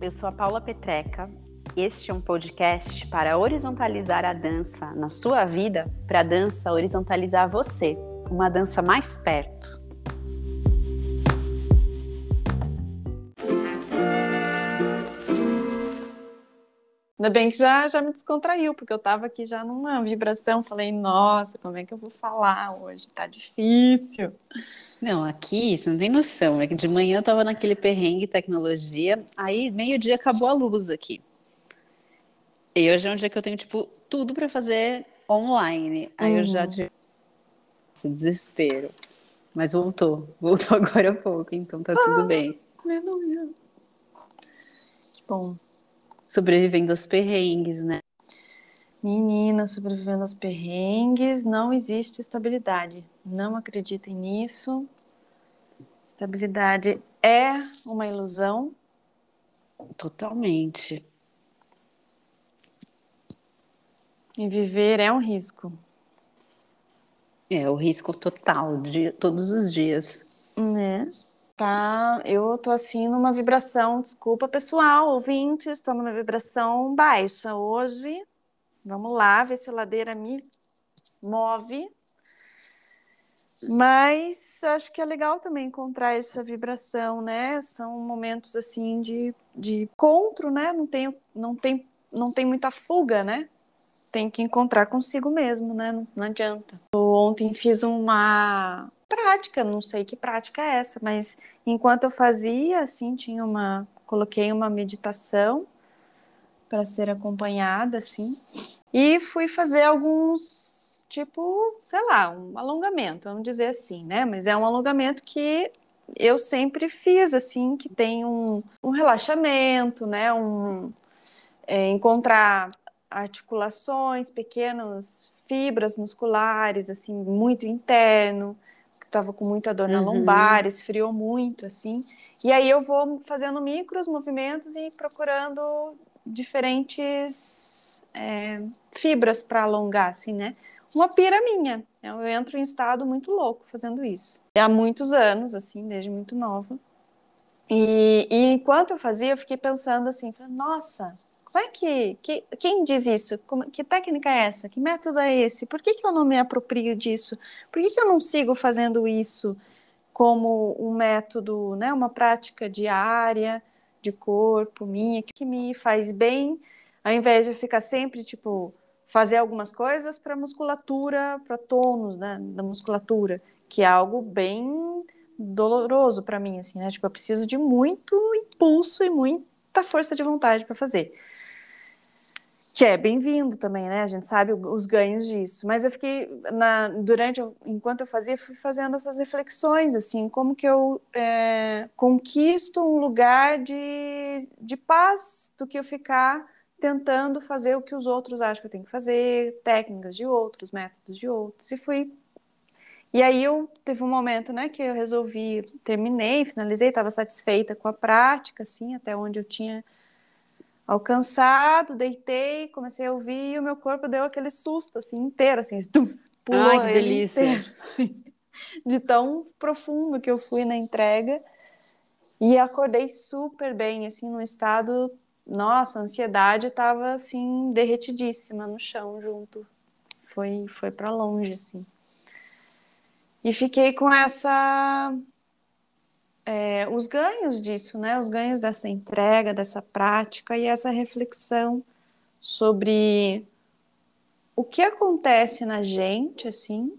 Eu sou a Paula Petreca. Este é um podcast para horizontalizar a dança na sua vida, para a dança horizontalizar você, uma dança mais perto. Ainda bem que já, já me descontraiu, porque eu estava aqui já numa vibração, falei, nossa, como é que eu vou falar hoje? Tá difícil. Não, aqui você não tem noção, é que de manhã eu tava naquele perrengue tecnologia, aí meio-dia acabou a luz aqui. E hoje é um dia que eu tenho, tipo, tudo para fazer online. Aí uhum. eu já tive esse desespero. Mas voltou, voltou agora há pouco, então tá ah, tudo bem. Aleluia. Bom, sobrevivendo aos perrengues, né? Menina, sobrevivendo aos perrengues, não existe estabilidade. Não acreditem nisso. Estabilidade é uma ilusão. Totalmente. E viver é um risco. É o risco total de todos os dias. Né? Tá, eu tô assim numa vibração, desculpa pessoal, ouvintes, estou numa vibração baixa hoje. Vamos lá, ver se a ladeira me move. Mas acho que é legal também encontrar essa vibração, né? São momentos assim de, de encontro, né? Não tem, não, tem, não tem muita fuga, né? Tem que encontrar consigo mesmo, né? Não, não adianta. Ontem fiz uma prática, não sei que prática é essa, mas enquanto eu fazia, assim, tinha uma, coloquei uma meditação para ser acompanhada, assim, e fui fazer alguns, tipo, sei lá, um alongamento, vamos dizer assim, né? Mas é um alongamento que eu sempre fiz, assim, que tem um, um relaxamento, né? Um, é, encontrar articulações, pequenas fibras musculares, assim, muito interno, estava com muita dor na uhum. lombar, esfriou muito, assim. E aí eu vou fazendo micros movimentos e procurando diferentes é, fibras para alongar, assim, né? Uma pira minha. Eu entro em estado muito louco fazendo isso. Há muitos anos, assim, desde muito nova. E, e enquanto eu fazia, eu fiquei pensando assim, nossa, como é que, que quem diz isso? Como, que técnica é essa? Que método é esse? Por que, que eu não me aproprio disso? Por que, que eu não sigo fazendo isso como um método, né, uma prática diária de corpo minha que me faz bem, ao invés de ficar sempre tipo fazer algumas coisas para musculatura, para tônus né, da musculatura, que é algo bem doloroso para mim assim, né? Tipo, eu preciso de muito impulso e muita força de vontade para fazer que é bem-vindo também, né? A gente sabe os ganhos disso. Mas eu fiquei na, durante, enquanto eu fazia, fui fazendo essas reflexões, assim, como que eu é, conquisto um lugar de, de paz do que eu ficar tentando fazer o que os outros acham que eu tenho que fazer, técnicas de outros, métodos de outros. E fui e aí eu teve um momento, né, que eu resolvi, terminei, finalizei, estava satisfeita com a prática, assim, até onde eu tinha alcançado, deitei, comecei a ouvir e o meu corpo deu aquele susto assim inteiro, assim, estuf, pulou Ai, que delícia. Inteiro, assim, de tão profundo que eu fui na entrega. E acordei super bem, assim, num estado, nossa, a ansiedade estava assim derretidíssima no chão junto. Foi foi para longe assim. E fiquei com essa é, os ganhos disso, né? Os ganhos dessa entrega, dessa prática e essa reflexão sobre o que acontece na gente, assim,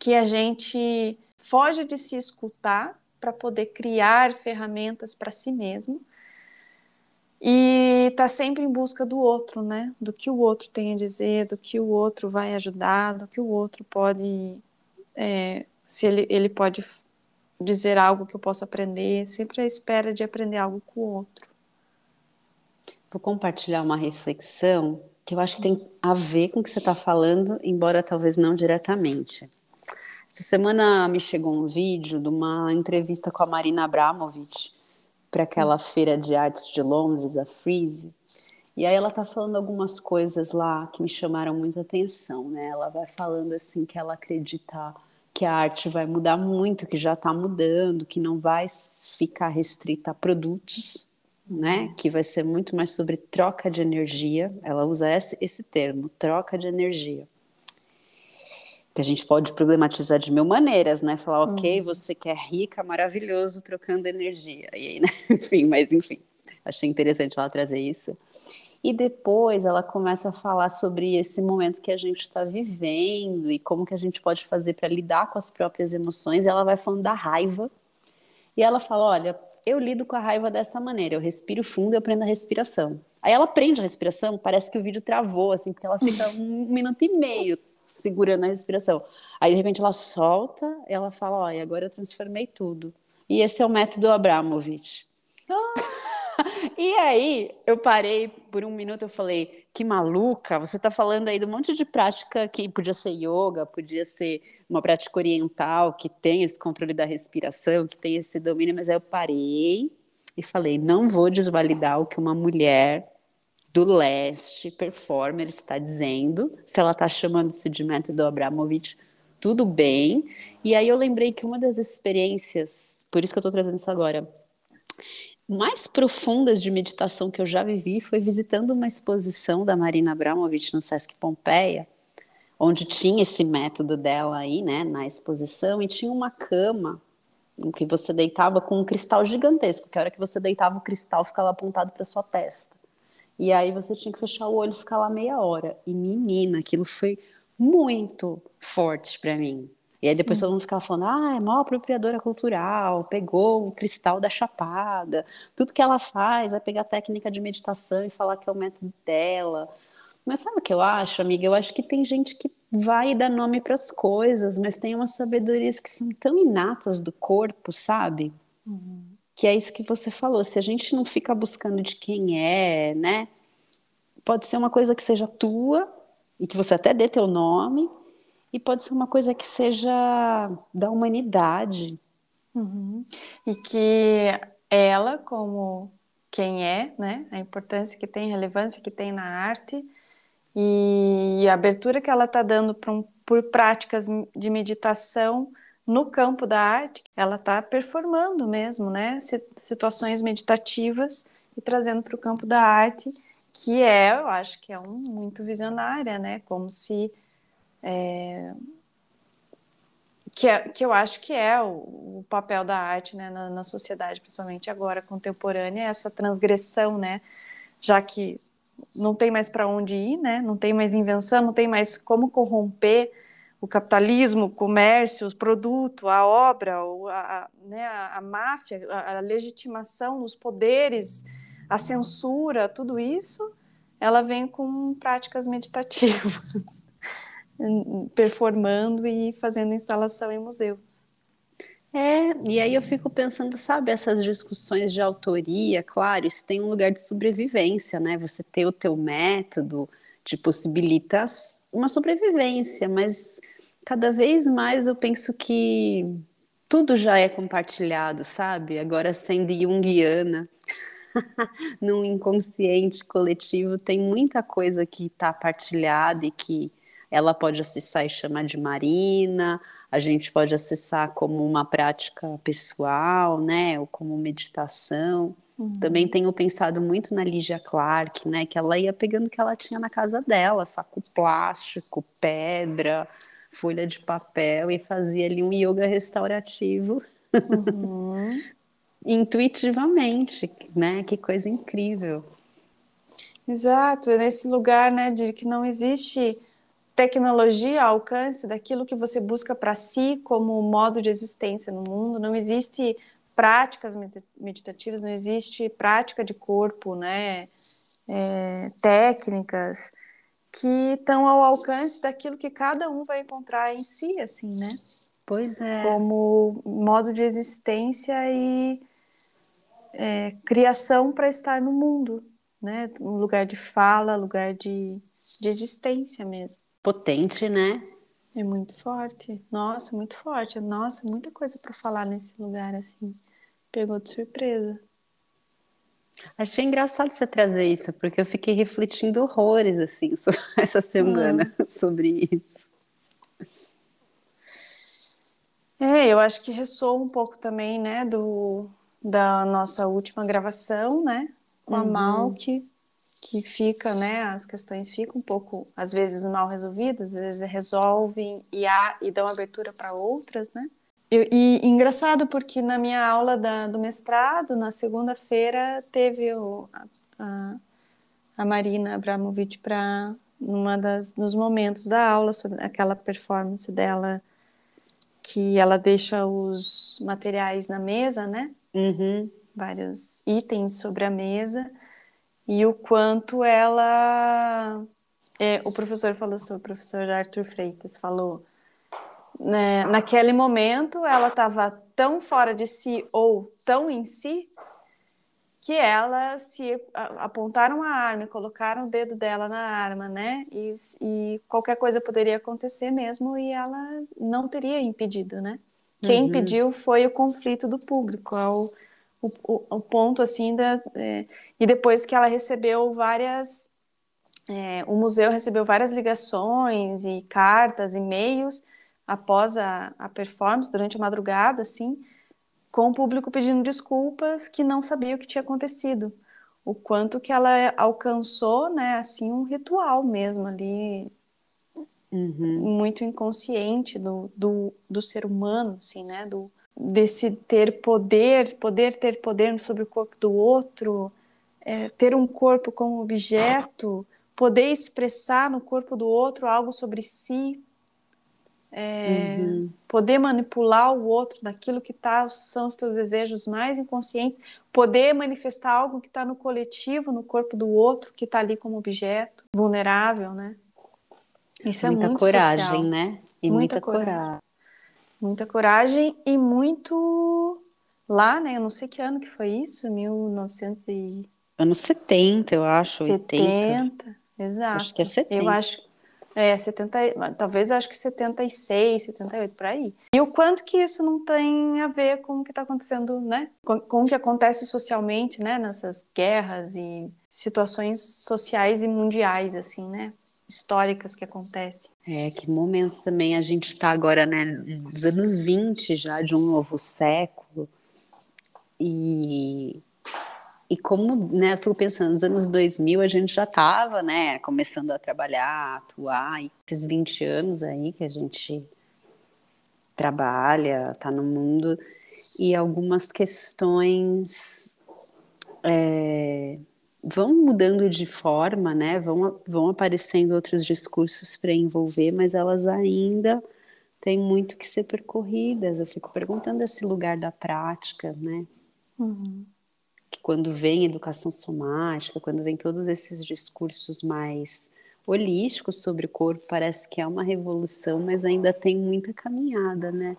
que a gente foge de se escutar para poder criar ferramentas para si mesmo. e tá sempre em busca do outro, né? Do que o outro tem a dizer, do que o outro vai ajudar, do que o outro pode, é, se ele, ele pode dizer algo que eu possa aprender, sempre à espera de aprender algo com o outro. Vou compartilhar uma reflexão que eu acho que tem a ver com o que você está falando, embora talvez não diretamente. Essa semana me chegou um vídeo de uma entrevista com a Marina Abramovic para aquela feira de arte de Londres, a Freeze. E aí ela tá falando algumas coisas lá que me chamaram muita atenção, né? Ela vai falando assim que ela acredita que a arte vai mudar muito, que já está mudando, que não vai ficar restrita a produtos, né? Que vai ser muito mais sobre troca de energia. Ela usa esse, esse termo, troca de energia que a gente pode problematizar de mil maneiras, né? Falar, ok, uhum. você que é rica, maravilhoso, trocando energia. E aí, né? enfim, mas enfim, achei interessante ela trazer isso. E depois ela começa a falar sobre esse momento que a gente está vivendo e como que a gente pode fazer para lidar com as próprias emoções. Ela vai falando da raiva. E ela fala, olha, eu lido com a raiva dessa maneira, eu respiro fundo e eu prendo a respiração. Aí ela prende a respiração, parece que o vídeo travou, assim, porque ela fica um minuto e meio segurando a respiração. Aí, de repente, ela solta, ela fala, olha, agora eu transformei tudo. E esse é o método Abramovich. Ah. e aí, eu parei por um minuto, eu falei, que maluca, você está falando aí de um monte de prática que podia ser yoga, podia ser uma prática oriental, que tem esse controle da respiração, que tem esse domínio, mas aí eu parei e falei, não vou desvalidar o que uma mulher do leste, performer, está dizendo, se ela está chamando-se de método Abramovich, tudo bem. E aí eu lembrei que uma das experiências, por isso que eu estou trazendo isso agora, mais profundas de meditação que eu já vivi foi visitando uma exposição da Marina Abramovic no Sesc Pompeia, onde tinha esse método dela aí, né, na exposição, e tinha uma cama em que você deitava com um cristal gigantesco, que a hora que você deitava o cristal ficava apontado para sua testa. E aí você tinha que fechar o olho e ficar lá meia hora. E menina, aquilo foi muito forte para mim. E aí depois hum. todo mundo ficava falando, ah, é maior apropriadora cultural, pegou o cristal da chapada. Tudo que ela faz é pegar a técnica de meditação e falar que é o método dela. Mas sabe o que eu acho, amiga? Eu acho que tem gente que vai dar nome para as coisas, mas tem umas sabedorias que são tão inatas do corpo, sabe? Uhum que é isso que você falou. Se a gente não fica buscando de quem é, né? Pode ser uma coisa que seja tua e que você até dê teu nome, e pode ser uma coisa que seja da humanidade. Uhum. E que ela, como quem é, né? A importância que tem, a relevância que tem na arte e a abertura que ela está dando um, por práticas de meditação no campo da arte, ela está performando mesmo, né? Situações meditativas e trazendo para o campo da arte, que é, eu acho que é um muito visionária, né? Como se é, que, é, que eu acho que é o, o papel da arte né, na, na, sociedade, principalmente agora contemporânea, essa transgressão, né? Já que não tem mais para onde ir, né? Não tem mais invenção, não tem mais como corromper o capitalismo, o comércio, o produto, a obra, a, né, a, a máfia, a, a, legitimação, os poderes, a censura, tudo isso, ela vem com práticas meditativas, performando e fazendo instalação em museus. É, e aí eu fico pensando, sabe, essas discussões de autoria, claro, isso tem um lugar de sobrevivência, né? Você ter o teu método, te possibilita uma sobrevivência, mas cada vez mais eu penso que tudo já é compartilhado, sabe? Agora sendo junguiana, num inconsciente coletivo, tem muita coisa que está partilhada e que ela pode acessar e chamar de marina, a gente pode acessar como uma prática pessoal, né, ou como meditação. Uhum. Também tenho pensado muito na Lígia Clark, né, que ela ia pegando o que ela tinha na casa dela, saco plástico, pedra, folha de papel e fazia ali um yoga restaurativo uhum. intuitivamente, né? Que coisa incrível. Exato, é nesse lugar, né, de que não existe tecnologia ao alcance daquilo que você busca para si como modo de existência no mundo, não existe práticas meditativas, não existe prática de corpo, né? É, técnicas que estão ao alcance daquilo que cada um vai encontrar em si, assim, né? Pois é. Como modo de existência e é, criação para estar no mundo, né? Um lugar de fala, lugar de, de existência mesmo. Potente, né? É muito forte. Nossa, muito forte. Nossa, muita coisa para falar nesse lugar assim. Pegou de surpresa. Achei engraçado você trazer isso, porque eu fiquei refletindo horrores, assim, essa semana hum. sobre isso. É, eu acho que ressoa um pouco também, né, do, da nossa última gravação, né, com a uhum. Mal, que, fica, né, as questões ficam um pouco, às vezes, mal resolvidas, às vezes resolvem e, há, e dão abertura para outras, né. E, e, engraçado porque na minha aula da, do mestrado, na segunda-feira, teve o, a, a Marina Abramovic para numa das nos momentos da aula sobre aquela performance dela que ela deixa os materiais na mesa, né? Uhum. Vários itens sobre a mesa e o quanto ela é, o professor falou sobre o professor Arthur Freitas falou né, naquele momento ela estava tão fora de si ou tão em si que ela se apontaram a arma e colocaram o dedo dela na arma, né? E, e, qualquer coisa poderia acontecer mesmo e ela não teria impedido, né? Quem uhum. impediu foi o conflito do público, é o, o, o ponto assim da é, e depois que ela recebeu várias, é, o museu recebeu várias ligações e cartas, e-mails após a, a performance, durante a madrugada, assim, com o público pedindo desculpas que não sabia o que tinha acontecido. O quanto que ela alcançou, né, assim, um ritual mesmo ali, uhum. muito inconsciente do, do, do ser humano, assim, né, do, desse ter poder, poder ter poder sobre o corpo do outro, é, ter um corpo como objeto, poder expressar no corpo do outro algo sobre si, é, uhum. poder manipular o outro naquilo que tá, são os teus desejos mais inconscientes, poder manifestar algo que está no coletivo, no corpo do outro, que está ali como objeto, vulnerável, né? Isso é muita é muito coragem, social. né? E muita, muita coragem. coragem. Muita coragem e muito lá, né? Eu não sei que ano que foi isso, 1900 e... Anos 70, eu acho, 70, 80. exato. Acho que é 70. Eu acho, é, 70, talvez acho que 76, 78, por aí. E o quanto que isso não tem a ver com o que está acontecendo, né? Com, com, o que acontece socialmente, né? Nessas guerras e situações sociais e mundiais, assim, né? Históricas que acontecem. É, que momentos também a gente está agora, né? Nos anos 20 já de um novo século. E e como, né, eu fico pensando, nos anos 2000 a gente já estava, né, começando a trabalhar, atuar, e esses 20 anos aí que a gente trabalha, está no mundo, e algumas questões é, vão mudando de forma, né, vão, vão aparecendo outros discursos para envolver, mas elas ainda têm muito que ser percorridas. Eu fico perguntando esse lugar da prática, né? Uhum que quando vem educação somática, quando vem todos esses discursos mais holísticos sobre o corpo, parece que é uma revolução, mas ainda tem muita caminhada, né?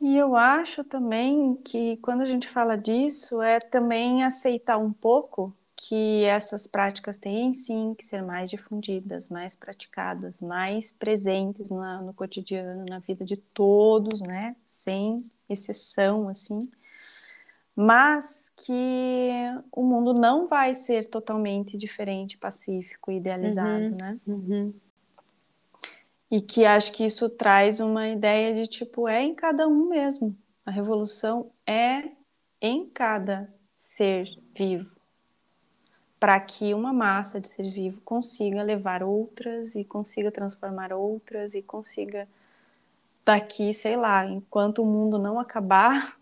E eu acho também que quando a gente fala disso, é também aceitar um pouco que essas práticas têm sim que ser mais difundidas, mais praticadas, mais presentes na, no cotidiano, na vida de todos, né? Sem exceção, assim mas que o mundo não vai ser totalmente diferente, pacífico, idealizado, uhum, né? Uhum. E que acho que isso traz uma ideia de tipo, é em cada um mesmo. A revolução é em cada ser vivo. Para que uma massa de ser vivo consiga levar outras e consiga transformar outras e consiga daqui, sei lá, enquanto o mundo não acabar,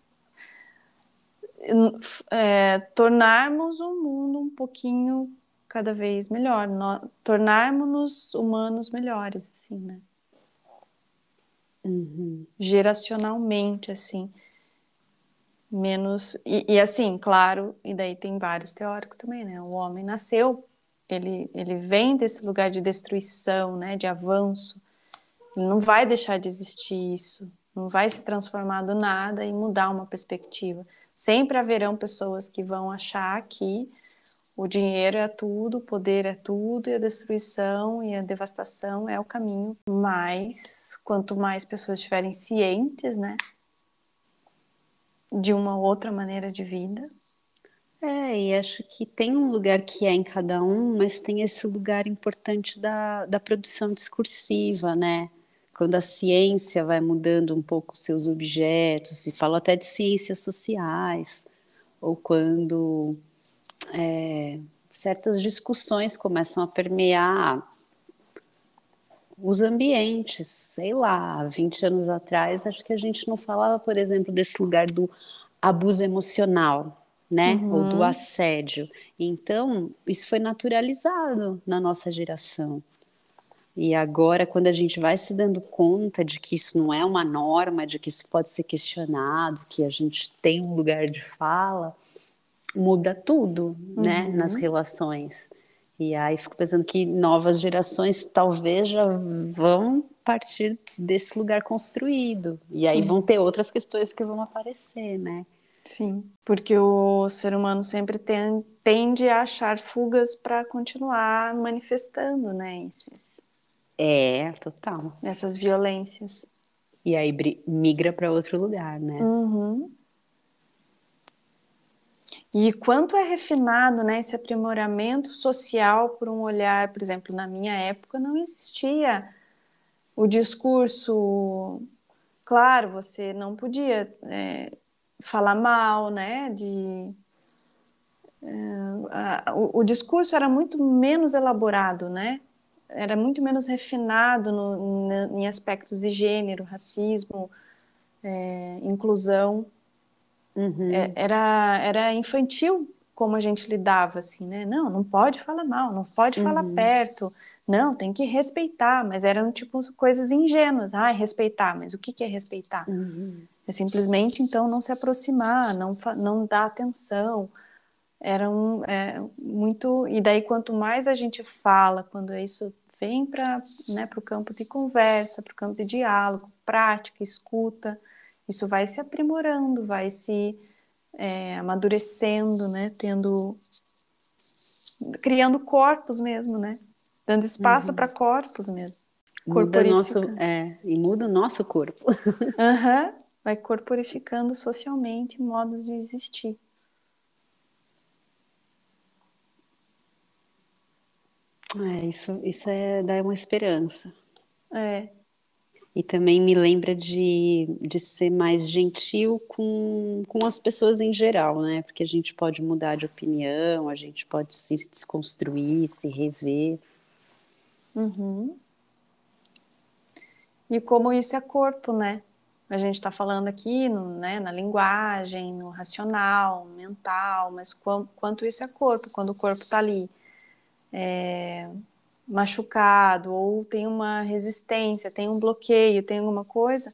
é, tornarmos o mundo um pouquinho cada vez melhor, no, tornarmos-nos humanos melhores, assim, né? Uhum. Geracionalmente, assim. Menos e, e, assim, claro, e daí tem vários teóricos também, né? O homem nasceu, ele ele vem desse lugar de destruição, né? De avanço. Ele não vai deixar de existir isso, não vai se transformar do nada e mudar uma perspectiva. Sempre haverão pessoas que vão achar que o dinheiro é tudo, o poder é tudo, e a destruição e a devastação é o caminho. Mas quanto mais pessoas estiverem cientes, né, de uma outra maneira de vida. É, e acho que tem um lugar que é em cada um, mas tem esse lugar importante da, da produção discursiva, né? Quando a ciência vai mudando um pouco seus objetos, se fala até de ciências sociais, ou quando é, certas discussões começam a permear os ambientes, sei lá, 20 anos atrás, acho que a gente não falava, por exemplo, desse lugar do abuso emocional, né? Uhum. Ou do assédio. Então, isso foi naturalizado na nossa geração. E agora, quando a gente vai se dando conta de que isso não é uma norma, de que isso pode ser questionado, que a gente tem um lugar de fala, muda tudo, né, uhum. nas relações. E aí fico pensando que novas gerações talvez já vão partir desse lugar construído. E aí vão ter outras questões que vão aparecer, né? Sim, porque o ser humano sempre tem, tende a achar fugas para continuar manifestando, né? Esses, é, total. Essas violências. E aí migra para outro lugar, né? Uhum. E quanto é refinado né, esse aprimoramento social por um olhar, por exemplo, na minha época não existia o discurso. Claro, você não podia é, falar mal, né? De, é, a, o, o, discurso era muito menos elaborado, né? Era muito menos refinado no, no, em aspectos de gênero, racismo, é, inclusão. Uhum. É, era, era infantil como a gente lidava, assim, né? Não, não pode falar mal, não pode uhum. falar perto, não, tem que respeitar, mas eram tipo coisas ingênuas. Ah, respeitar, mas o que, que é respeitar? Uhum. É simplesmente, então, não se aproximar, não, não dar atenção. Era um, é, muito. E daí, quanto mais a gente fala, quando isso vem para né, o campo de conversa, para o campo de diálogo, prática, escuta, isso vai se aprimorando, vai se é, amadurecendo, né? Tendo, criando corpos mesmo, né? Dando espaço uhum. para corpos mesmo. Muda nosso, é, e muda o nosso corpo. uhum. Vai corporificando socialmente modos de existir. É, isso, isso é, dá uma esperança. É. E também me lembra de, de ser mais gentil com, com as pessoas em geral, né? Porque a gente pode mudar de opinião, a gente pode se desconstruir, se rever. Uhum. E como isso é corpo, né? A gente está falando aqui no, né, na linguagem, no racional, mental, mas quanto, quanto isso é corpo, quando o corpo está ali. É, machucado ou tem uma resistência, tem um bloqueio, tem alguma coisa,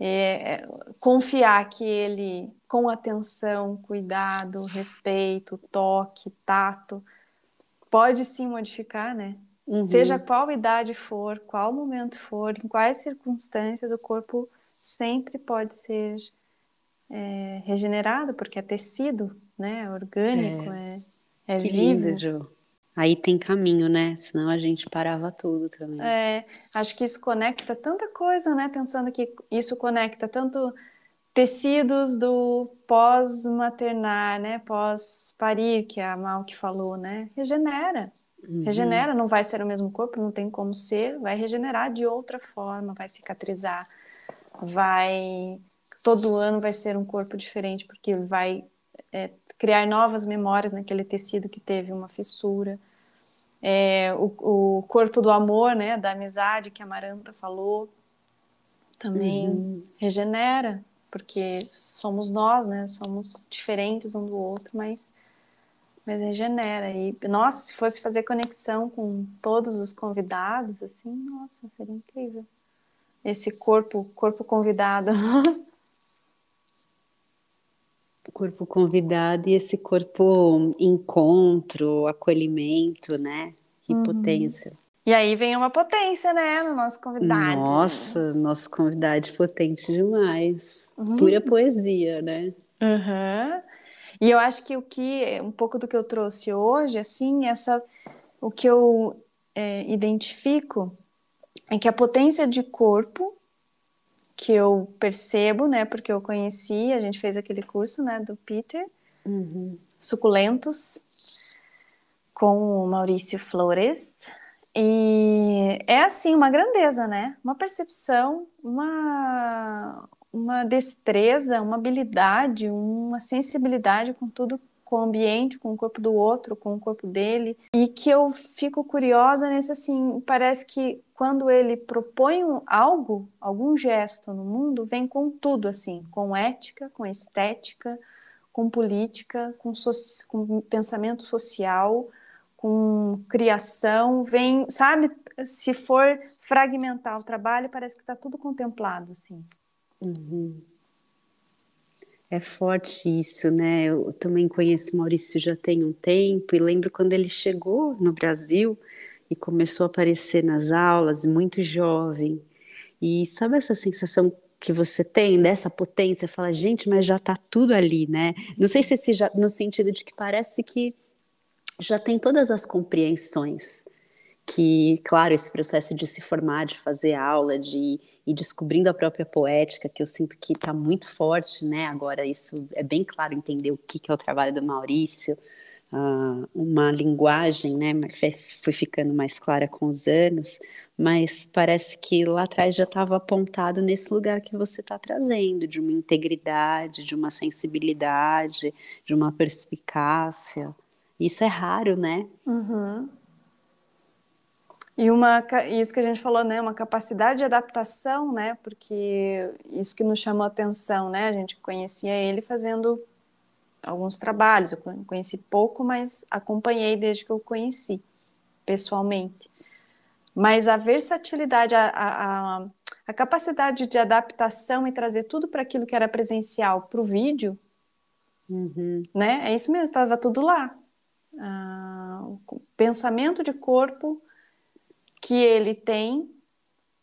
é, confiar que ele, com atenção, cuidado, respeito, toque, tato, pode sim modificar, né? Uhum. Seja qual idade for, qual momento for, em quais circunstâncias, o corpo sempre pode ser é, regenerado, porque é tecido, né? Orgânico, é, é, é que vivo. Lindo, Ju. Aí tem caminho, né? Senão a gente parava tudo também. É, acho que isso conecta tanta coisa, né? Pensando que isso conecta tanto tecidos do pós-maternar, né? Pós-parir, que a Mal que falou, né? Regenera. Uhum. Regenera, não vai ser o mesmo corpo, não tem como ser, vai regenerar de outra forma, vai cicatrizar, vai. Todo ano vai ser um corpo diferente, porque vai é, criar novas memórias naquele tecido que teve uma fissura. É, o, o, corpo do amor, né, da amizade que a Maranta falou, também uhum. regenera, porque somos nós, né, somos diferentes um do outro, mas, mas regenera. E, nossa, se fosse fazer conexão com todos os convidados, assim, nossa, seria incrível. Esse corpo, corpo convidado. Corpo convidado e esse corpo encontro, acolhimento, né? Que uhum. potência. E aí vem uma potência, né, no nosso convidado. Nossa, nosso convidado potente demais. Uhum. Pura poesia, né? Uhum. E eu acho que o que, um pouco do que eu trouxe hoje, assim, essa, o que eu é, identifico é que a potência de corpo que eu percebo, né, porque eu conheci, a gente fez aquele curso, né, do Peter, uhum. Suculentos, com o Maurício Flores, e é assim, uma grandeza, né? Uma percepção, uma, uma destreza, uma habilidade, uma sensibilidade com tudo, com o ambiente, com o corpo do outro, com o corpo dele. E que eu fico curiosa nesse assim, parece que quando ele propõe algo, algum gesto no mundo, vem com tudo assim, com ética, com estética, com política, com, so, com pensamento social, com criação, vem, sabe, se for fragmentar o trabalho, parece que está tudo contemplado, assim. Uhum. É forte isso, né? Eu também conheço Maurício já tem um tempo e lembro quando ele chegou no Brasil e começou a aparecer nas aulas, muito jovem. E sabe essa sensação que você tem dessa potência? Fala, gente, mas já está tudo ali, né? Não sei se já, no sentido de que parece que já tem todas as compreensões que, claro, esse processo de se formar, de fazer aula, de ir descobrindo a própria poética, que eu sinto que está muito forte, né? Agora isso é bem claro entender o que, que é o trabalho do Maurício, uh, uma linguagem, né? Foi ficando mais clara com os anos, mas parece que lá atrás já estava apontado nesse lugar que você está trazendo, de uma integridade, de uma sensibilidade, de uma perspicácia. Isso é raro, né? Uhum. E uma, isso que a gente falou, né, uma capacidade de adaptação, né, porque isso que nos chamou a atenção, né, a gente conhecia ele fazendo alguns trabalhos, eu conheci pouco, mas acompanhei desde que eu conheci, pessoalmente. Mas a versatilidade, a, a, a capacidade de adaptação e trazer tudo para aquilo que era presencial para o vídeo, uhum. né, é isso mesmo, estava tudo lá, ah, o pensamento de corpo que ele tem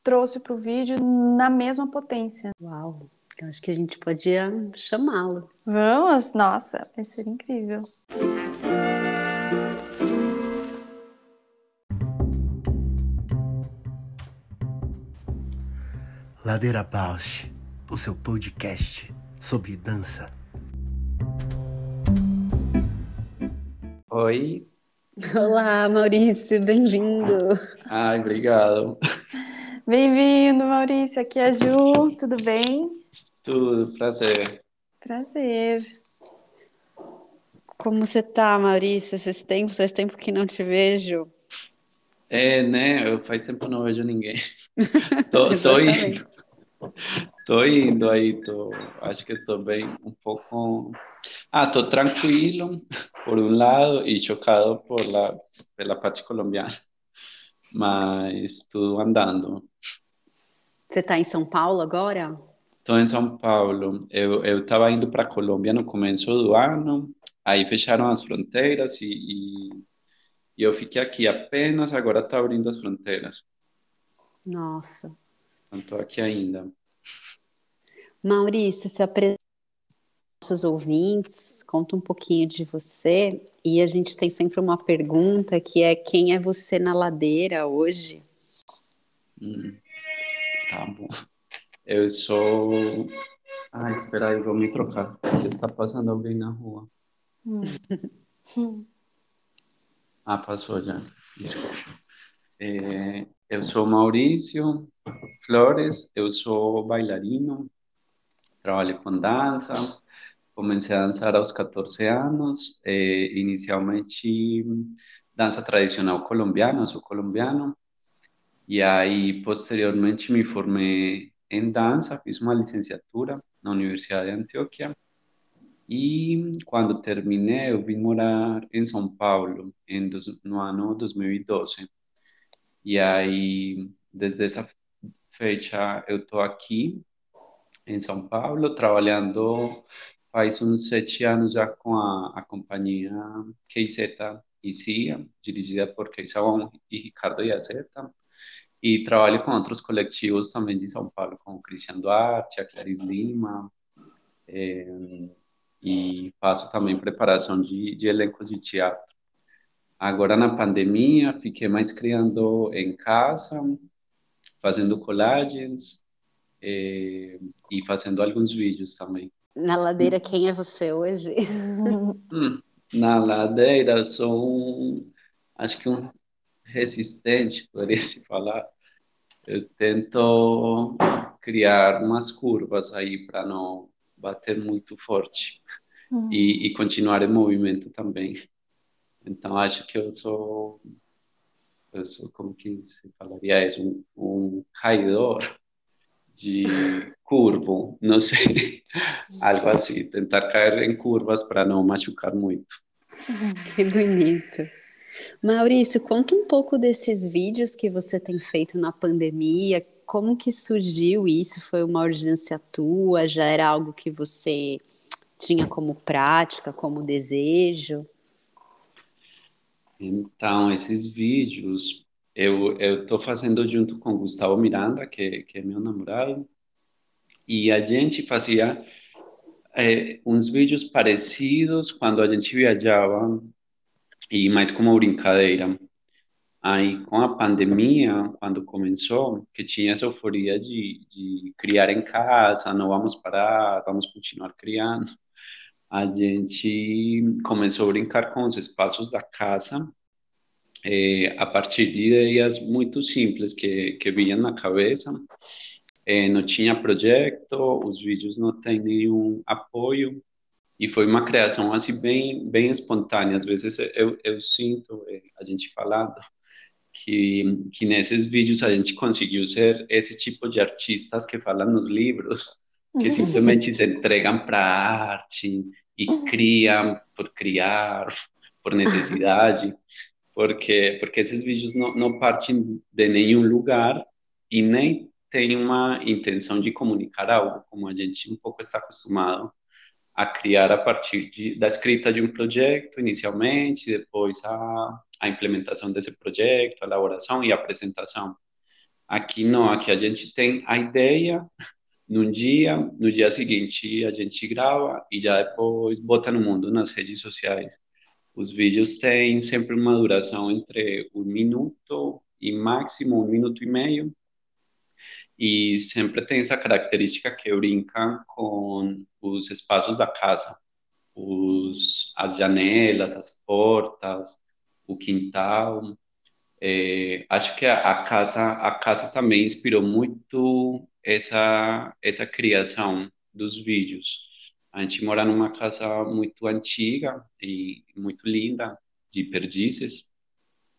trouxe para o vídeo na mesma potência. Uau! Eu acho que a gente podia chamá-lo. Vamos? Nossa, vai ser incrível. Ladeira Bausch, o seu podcast sobre dança. Oi. Olá, Maurício, bem-vindo. Ai, obrigado. Bem-vindo, Maurício. Aqui é a Ju, tudo bem? Tudo, prazer. Prazer. Como você tá, Maurício? Faz tempo, faz tempo que não te vejo. É, né? Eu faz tempo não vejo ninguém. tô, tô, indo, tô indo aí, tô, acho que tô bem um pouco Ah, tô tranquilo, por um lado, e chocado por la, pela parte colombiana, mas tudo andando. Você está em São Paulo agora? Estou em São Paulo. Eu estava indo para a Colômbia no começo do ano, aí fecharam as fronteiras e, e, e eu fiquei aqui apenas, agora está abrindo as fronteiras. Nossa. Não estou aqui ainda. Maurício, se apresenta nossos ouvintes, conta um pouquinho de você. E a gente tem sempre uma pergunta que é quem é você na ladeira hoje? Hum, tá bom. Eu sou. Ah, espera aí, vou me trocar. Está passando alguém na rua. Hum. ah, passou já. Desculpa. É, eu sou Maurício Flores, eu sou bailarino, trabalho com dança, Comecei a dançar aos 14 anos, eh, inicialmente dança tradicional colombiana, sou colombiano, e aí posteriormente me formei em dança, fiz uma licenciatura na Universidade de Antioquia, e quando terminei eu vim morar em São Paulo em dos, no ano 2012. E aí, desde essa fecha, eu estou aqui em São Paulo, trabalhando faz uns sete anos já com a, a companhia KZ e CIA, dirigida por Keisawon e Ricardo Iaceta, e trabalho com outros coletivos também de São Paulo, como o Cristian Duarte, a Clarice Lima, é, e faço também preparação de, de elencos de teatro. Agora, na pandemia, fiquei mais criando em casa, fazendo collagens é, e fazendo alguns vídeos também. Na ladeira, quem é você hoje? Hum, na ladeira, sou um, acho que um resistente, poderia se falar. Eu tento criar umas curvas aí para não bater muito forte hum. e, e, continuar em movimento também. Então acho que eu sou, eu sou como que se falaria é um, um caidor de curvo, não sei, algo assim, tentar cair em curvas para não machucar muito. Que bonito. Maurício, conta um pouco desses vídeos que você tem feito na pandemia, como que surgiu isso? Foi uma urgência tua? Já era algo que você tinha como prática, como desejo? Então, esses vídeos eu estou fazendo junto com Gustavo Miranda, que, que é meu namorado, e a gente fazia é, uns vídeos parecidos quando a gente viajava, e mais como brincadeira. Aí, com a pandemia, quando começou, que tinha essa euforia de, de criar em casa, não vamos parar, vamos continuar criando, a gente começou a brincar com os espaços da casa é, a partir de ideias muito simples que, que vinham na cabeça. É, não tinha projeto, os vídeos não têm nenhum apoio, e foi uma criação assim bem bem espontânea. Às vezes eu, eu sinto é, a gente falando que que nesses vídeos a gente conseguiu ser esse tipo de artistas que falam nos livros que simplesmente se entregam para a arte e criam por criar por necessidade porque porque esses vídeos não, não partem de nenhum lugar e nem tem uma intenção de comunicar algo como a gente um pouco está acostumado a criar a partir de, da escrita de um projeto inicialmente, depois a, a implementação desse projeto, a elaboração e a apresentação. Aqui não, aqui a gente tem a ideia num dia, no dia seguinte a gente grava e já depois bota no mundo nas redes sociais. Os vídeos têm sempre uma duração entre um minuto e máximo um minuto e meio, e sempre tem essa característica que brinca com os espaços da casa, os, as janelas, as portas, o quintal. É, acho que a, a, casa a casa também inspirou muito essa essa criação dos vídeos. A gente mora numa casa muito antiga e muito linda, de Perdizes,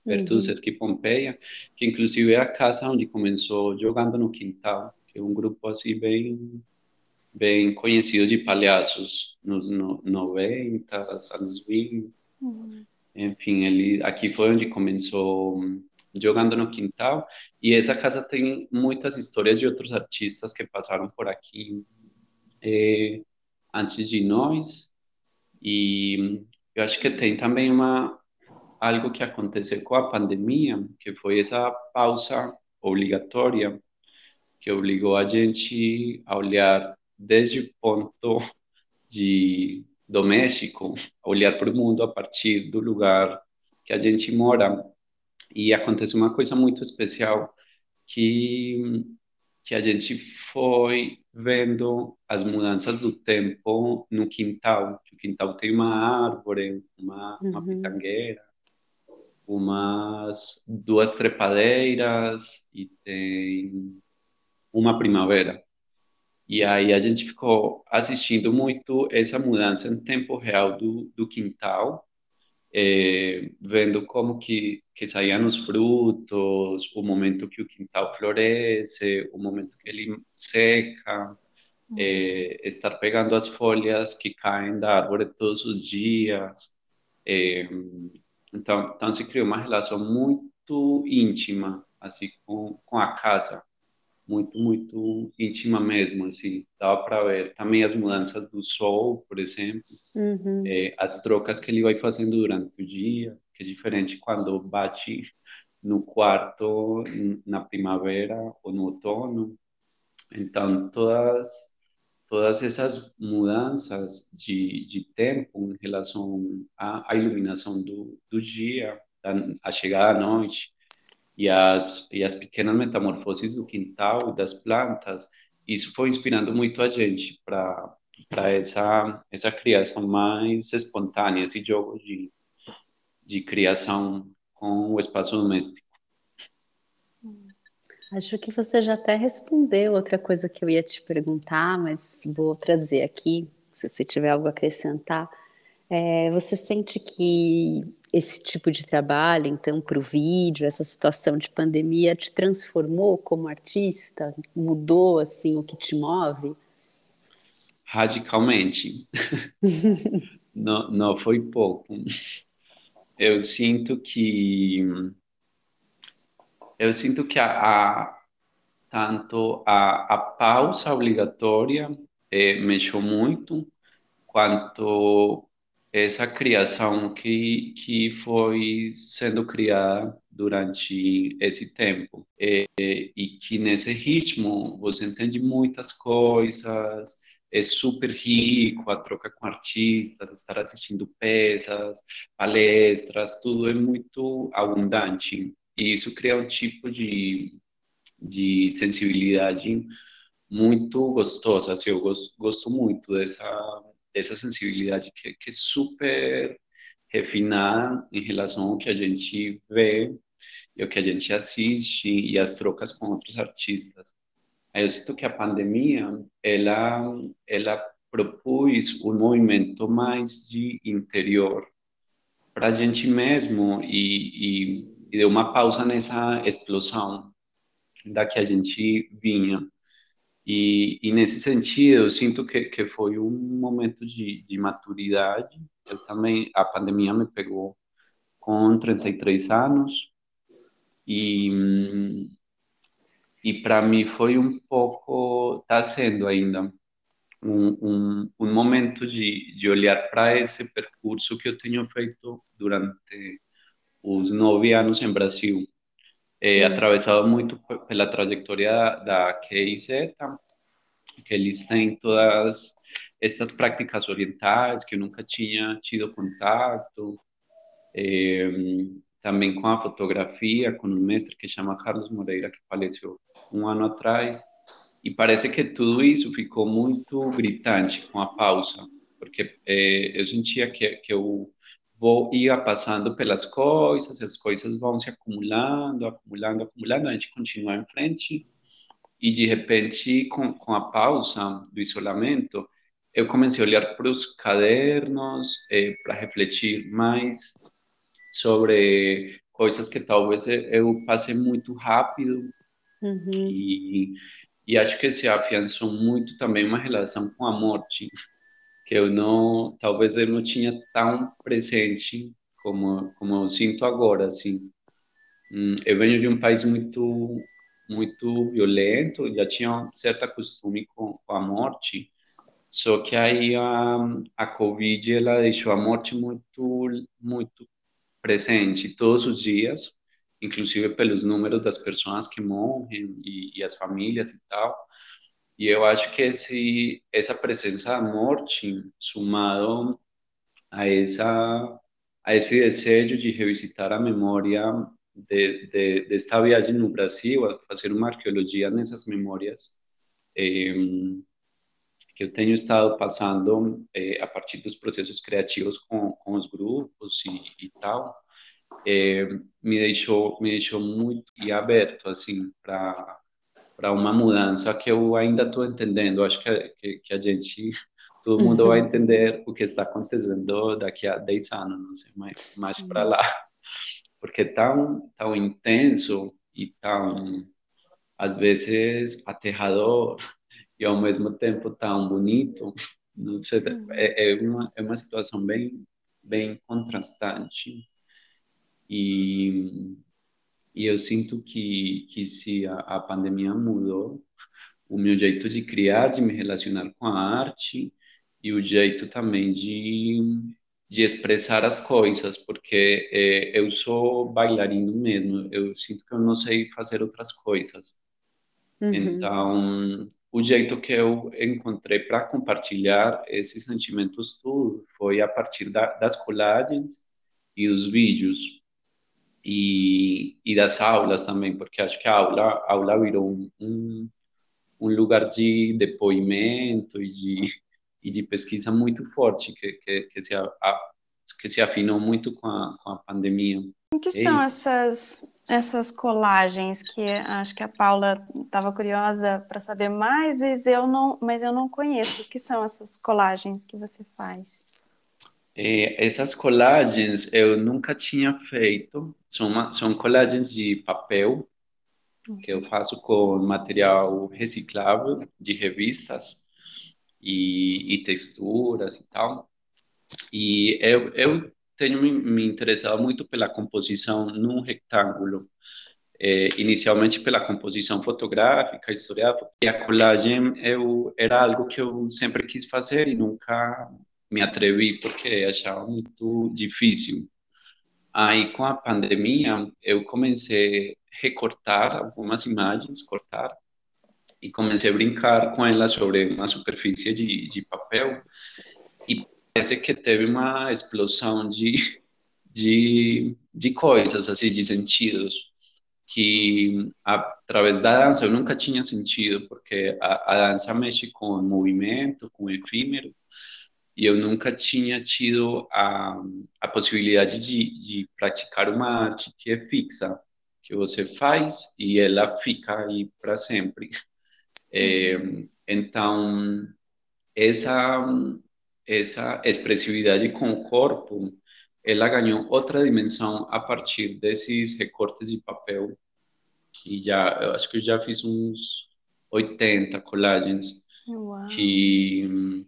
perto uhum. do Cerque Pompeia, que inclusive é a casa onde começou jogando no quintal, que é um grupo assim bem bem conhecido de palhaços nos no, 90, anos 20. Uhum. Enfim, ele aqui foi onde começou jogando no quintal e essa casa tem muitas histórias de outros artistas que passaram por aqui é, antes de nós e eu acho que tem também uma algo que aconteceu com a pandemia, que foi essa pausa obrigatória que obrigou a gente a olhar desde o ponto de doméstico, a olhar para o mundo a partir do lugar que a gente mora. E aconteceu uma coisa muito especial que que a gente foi vendo as mudanças do tempo no quintal. O quintal tem uma árvore, uma, uhum. uma pitangueira, umas duas trepadeiras e tem uma primavera. E aí a gente ficou assistindo muito essa mudança em tempo real do, do quintal, é, vendo como que, que saíam os frutos, o momento que o quintal floresce, o momento que ele seca, é, estar pegando as folhas que caem da árvore todos os dias. É, então, então se criou uma relação muito íntima assim com, com a casa. muito, muito íntima mesmo, assim, dava para ver também as mudanças do sol, por exemplo, uhum. é, as trocas que ele vai fazendo durante o dia, que é diferente quando bate no quarto na primavera ou no outono. Então, todas todas essas mudanças de, de tempo em relação à, à iluminação do, do dia, a chegada da noite, e as, e as pequenas metamorfoses do quintal das plantas, isso foi inspirando muito a gente para essa, essa criação mais espontânea, esse jogo de, de criação com o espaço doméstico. Acho que você já até respondeu outra coisa que eu ia te perguntar, mas vou trazer aqui, se você tiver algo a acrescentar. É, você sente que esse tipo de trabalho, então, para o vídeo, essa situação de pandemia, te transformou como artista? Mudou, assim, o que te move? Radicalmente. não, não foi pouco. Eu sinto que eu sinto que a, a tanto a, a, pausa obrigatória eh, mexeu muito, quanto essa criação que, que foi sendo criada durante esse tempo. E, e que nesse ritmo você entende muitas coisas, é super rico a troca com artistas, estar assistindo peças, palestras, tudo é muito abundante. E isso cria um tipo de, de sensibilidade muito gostosa. Assim, eu gosto, gosto muito dessa essa sensibilidade que, que é super refinada em relação ao que a gente vê e ao que a gente assiste e as trocas com outros artistas. Eu sinto que a pandemia, ela, ela propôs um movimento mais de interior para a gente mesmo e, e, e deu uma pausa nessa explosão da que a gente vinha. E, e, nesse sentido, eu sinto que, que foi um momento de, de maturidade. Eu também, a pandemia me pegou com 33 anos e, e para mim foi um pouco, está sendo ainda, um, um, um momento de, de olhar para esse percurso que eu tenho feito durante os nove anos em Brasil é, atravessado muito pela trajetória da QIZ, que eles têm todas estas práticas orientais que eu nunca tinha tido contato, é, também com a fotografia, com um mestre que chama Carlos Moreira, que faleceu um ano atrás, e parece que tudo isso ficou muito gritante com a pausa, porque é, eu sentia que, que eu vou ia passando pelas coisas, as coisas vão se acumulando, acumulando, acumulando, a gente continua em frente. E de repente com, com a pausa do isolamento eu comecei a olhar para os cadernos eh, para refletir mais sobre coisas que talvez eu passei muito rápido. Uhum. e, e acho que se afiançou muito também uma relação com a morte que eu não, talvez eu não tinha tão presente como como eu sinto agora, assim. Hum, eu venho de um país muito muito violento, já tinha um certo costume com, com a morte, só que aí a, a Covid ela deixou a morte muito muito presente todos os dias, inclusive pelos números das pessoas que morrem e, e as famílias e tal. E eu acho que esse, essa presença da morte, somado a, essa, a esse desejo de revisitar a memória de, de, desta viagem no Brasil, fazer uma arqueologia nessas memórias, que eu tenho estado passando eh, a partir dos processos criativos com, com os grupos e, e tal, me deixou me deixou muito aberto assim para para uma mudança que eu ainda estou entendendo. Acho que, que, que, a gente, todo mundo uhum. vai entender o que está acontecendo daqui a 10 anos, não sei, mais, mais para lá. Porque é tão, tão intenso e tão, às vezes, aterrador e ao mesmo tempo tão bonito. Não sei, uhum. é, é, uma, é uma situação bem, bem contrastante. E E eu sinto que, que se a, a pandemia mudou o meu jeito de criar, de me relacionar com a arte e o jeito também de, de expressar as coisas, porque é, eu sou bailarino mesmo, eu sinto que eu não sei fazer outras coisas. Uhum. Então, o jeito que eu encontrei para compartilhar esses sentimentos tudo foi a partir da, das colagens e dos vídeos e, e das aulas também, porque acho que a aula, a aula virou um, um, um lugar de depoimento e de, e de pesquisa muito forte que, que, que, se, a, que se afinou muito com a, com a pandemia. O que são essas, essas colagens que acho que a Paula estava curiosa para saber mais, mas eu, não, mas eu não conheço. O que são essas colagens que você faz? É, essas colagens eu nunca tinha feito. São, uma, são colagens de papel que eu faço com material reciclável de revistas e, e texturas e tal. E eu, eu tenho me, me interessado muito pela composição num retângulo. É, inicialmente pela composição fotográfica, historiográfica, e a colagem eu, era algo que eu sempre quis fazer e nunca me atrevi porque achava muito difícil. Aí, com a pandemia, eu comecei a recortar algumas imagens, cortar, e comecei a brincar com elas sobre uma superfície de, de papel. E parece que teve uma explosão de, de, de coisas, assim, de sentidos, que através da dança eu nunca tinha sentido, porque a, a dança mexe com movimento, com efímero, e eu nunca tinha tido a, a possibilidade de, de praticar uma arte que é fixa, que você faz e ela fica aí para sempre. É, então, essa essa expressividade com o corpo, ela ganhou outra dimensão a partir desses recortes de papel. E já, eu acho que eu já fiz uns 80 colagens. Uau. Que,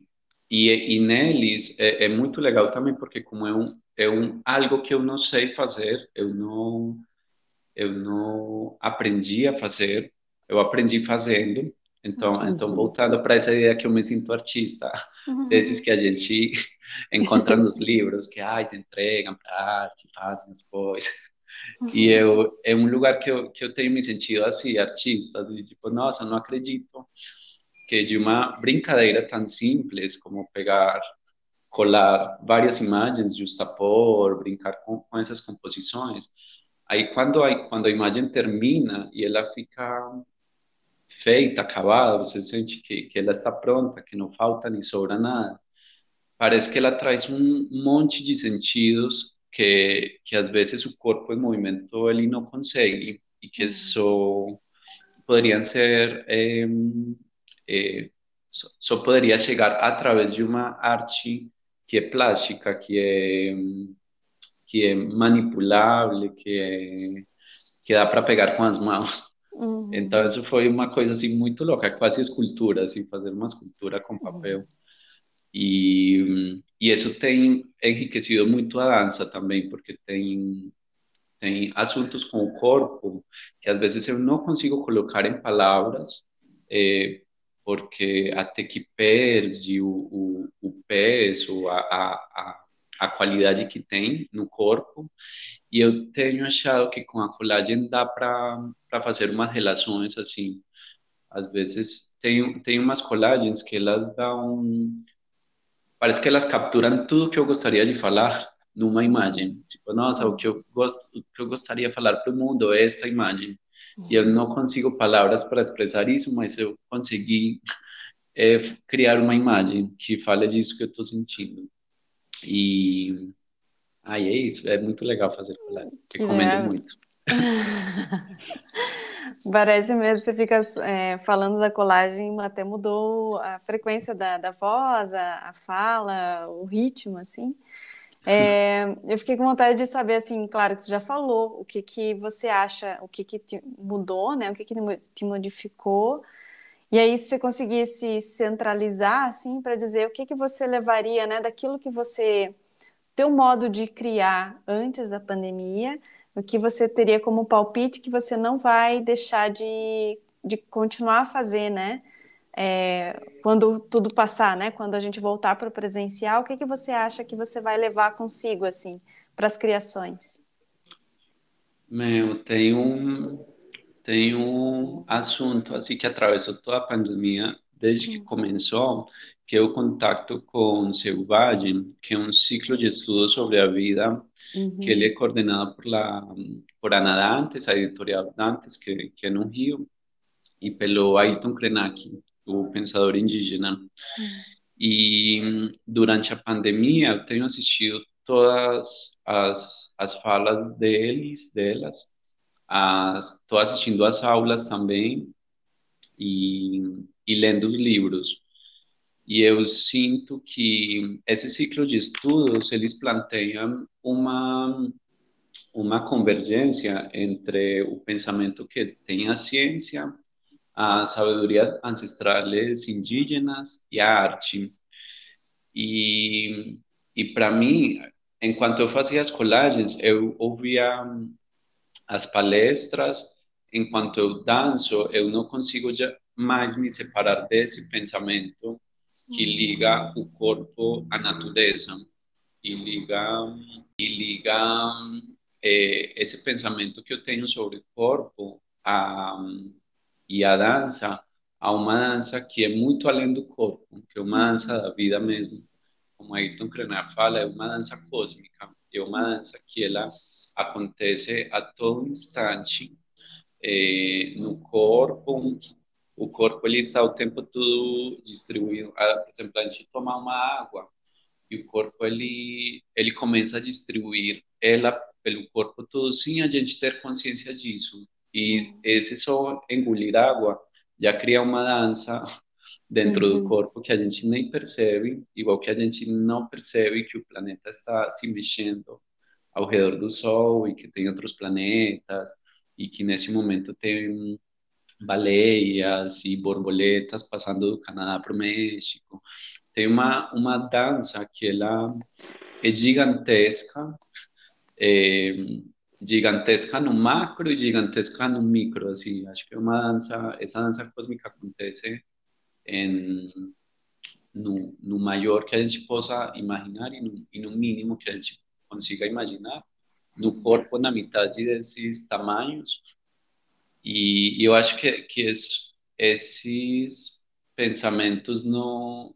e, e neles é, é, muito legal também, porque como é, um, é um, algo que eu não sei fazer, eu não, eu não aprendi a fazer, eu aprendi fazendo, então, uhum. então voltando para essa ideia que eu me sinto artista, uhum. desses que a gente encontra nos livros, que ai, se entregam para arte, fazem as coisas. Uhum. E eu, é um lugar que eu, que eu tenho me sentido assim, artista, assim, tipo, nossa, não acredito que de uma brincadeira tão simples como pegar, colar várias imagens, de sapor, brincar com, com essas composições, aí quando a, quando a imagem termina e ela fica feita, acabada, você sente que, que ela está pronta, que não falta nem sobra nada. Parece que ela traz um monte de sentidos que, que às vezes o corpo em movimento ele não consegue e que só poderiam ser é, é, só, só poderia chegar através de uma arte que é plástica, que é que é manipulável, que é que dá para pegar com as mãos. Uhum. Então, isso foi uma coisa assim muito louca, quase escultura, assim, fazer uma escultura com papel. Uhum. E, e isso tem enriquecido muito a dança também, porque tem tem assuntos com o corpo que às vezes eu não consigo colocar em palavras, é, porque até que perde o, o, o peso, a, a, a qualidade que tem no corpo. E eu tenho achado que com a colagem dá para fazer umas relações assim. Às vezes tem, tem umas colagens que elas dão. Parece que elas capturam tudo que eu gostaria de falar numa imagem. Tipo, nossa, o que eu, gost, o que eu gostaria de falar para o mundo é esta imagem. E eu não consigo palavras para expressar isso, mas eu consegui é, criar uma imagem que fale disso que eu estou sentindo. E aí é isso, é muito legal fazer colagem. Recomendo é. muito. Parece mesmo, você fica é, falando da colagem, até mudou a frequência da, da voz, a, a fala, o ritmo, assim. É, eu fiquei com vontade de saber, assim, claro que você já falou, o que, que você acha, o que, que mudou, né? O que, que te modificou. E aí, se você conseguisse centralizar, assim, para dizer o que, que você levaria, né, daquilo que você, teu modo de criar antes da pandemia, O que você teria como palpite que você não vai deixar de, de continuar a fazer, né? É, quando tudo passar, né? Quando a gente voltar para o presencial, o que, que você acha que você vai levar consigo, assim, para as criações? Meu, tem um, tem um assunto assim que atravessou toda a pandemia desde que começou, que é o contato com Selvagem, que é um ciclo de estudos sobre a vida, uhum. que ele é coordenado por, la, por Ana Dantes, a editorial Dantes, que, que é no Rio, e pelo Ailton Krenak, o pensador indígena. Uhum. E durante a pandemia eu tenho assistido todas as, as falas deles, delas, estou assistindo às aulas também e, e lendo os livros. E eu sinto que esse ciclo de estudos, eles planteiam uma, uma convergência entre o pensamento que tem a ciência, a sabedoria ancestrais indígenas e a arte. E, e para mim, enquanto eu fazia as colagens, eu ouvia as palestras, enquanto eu danço, eu não consigo mais me separar desse pensamento que liga o corpo à natureza e liga e liga é, esse pensamento que eu tenho sobre o corpo a, e a dança a uma dança que é muito além do corpo, que é uma dança da vida mesmo. Como Ayrton Krenar fala, é uma dança cósmica, é uma dança que ela acontece a todo instante é, no corpo, o corpo ele está o tempo todo distribuindo. Ah, por exemplo, a gente toma uma água e o corpo ele ele começa a distribuir ela pelo corpo todo sem a gente ter consciência disso. E esse só engolir água já cria uma dança dentro uhum. do corpo que a gente nem percebe, igual que a gente não percebe que o planeta está se mexendo ao redor do Sol e que tem outros planetas e que nesse momento tem baleias e borboletas passando do Canadá para o México. Tem uma, uma dança que ela é gigantesca, é, gigantesca no macro e gigantesca no micro, assim. Acho que uma dança, essa dança cósmica acontece em, no, no maior que a gente possa imaginar e no, e no mínimo que a gente consiga imaginar, no corpo na metade desses tamanhos, e, e eu acho que, que es, esses pensamentos não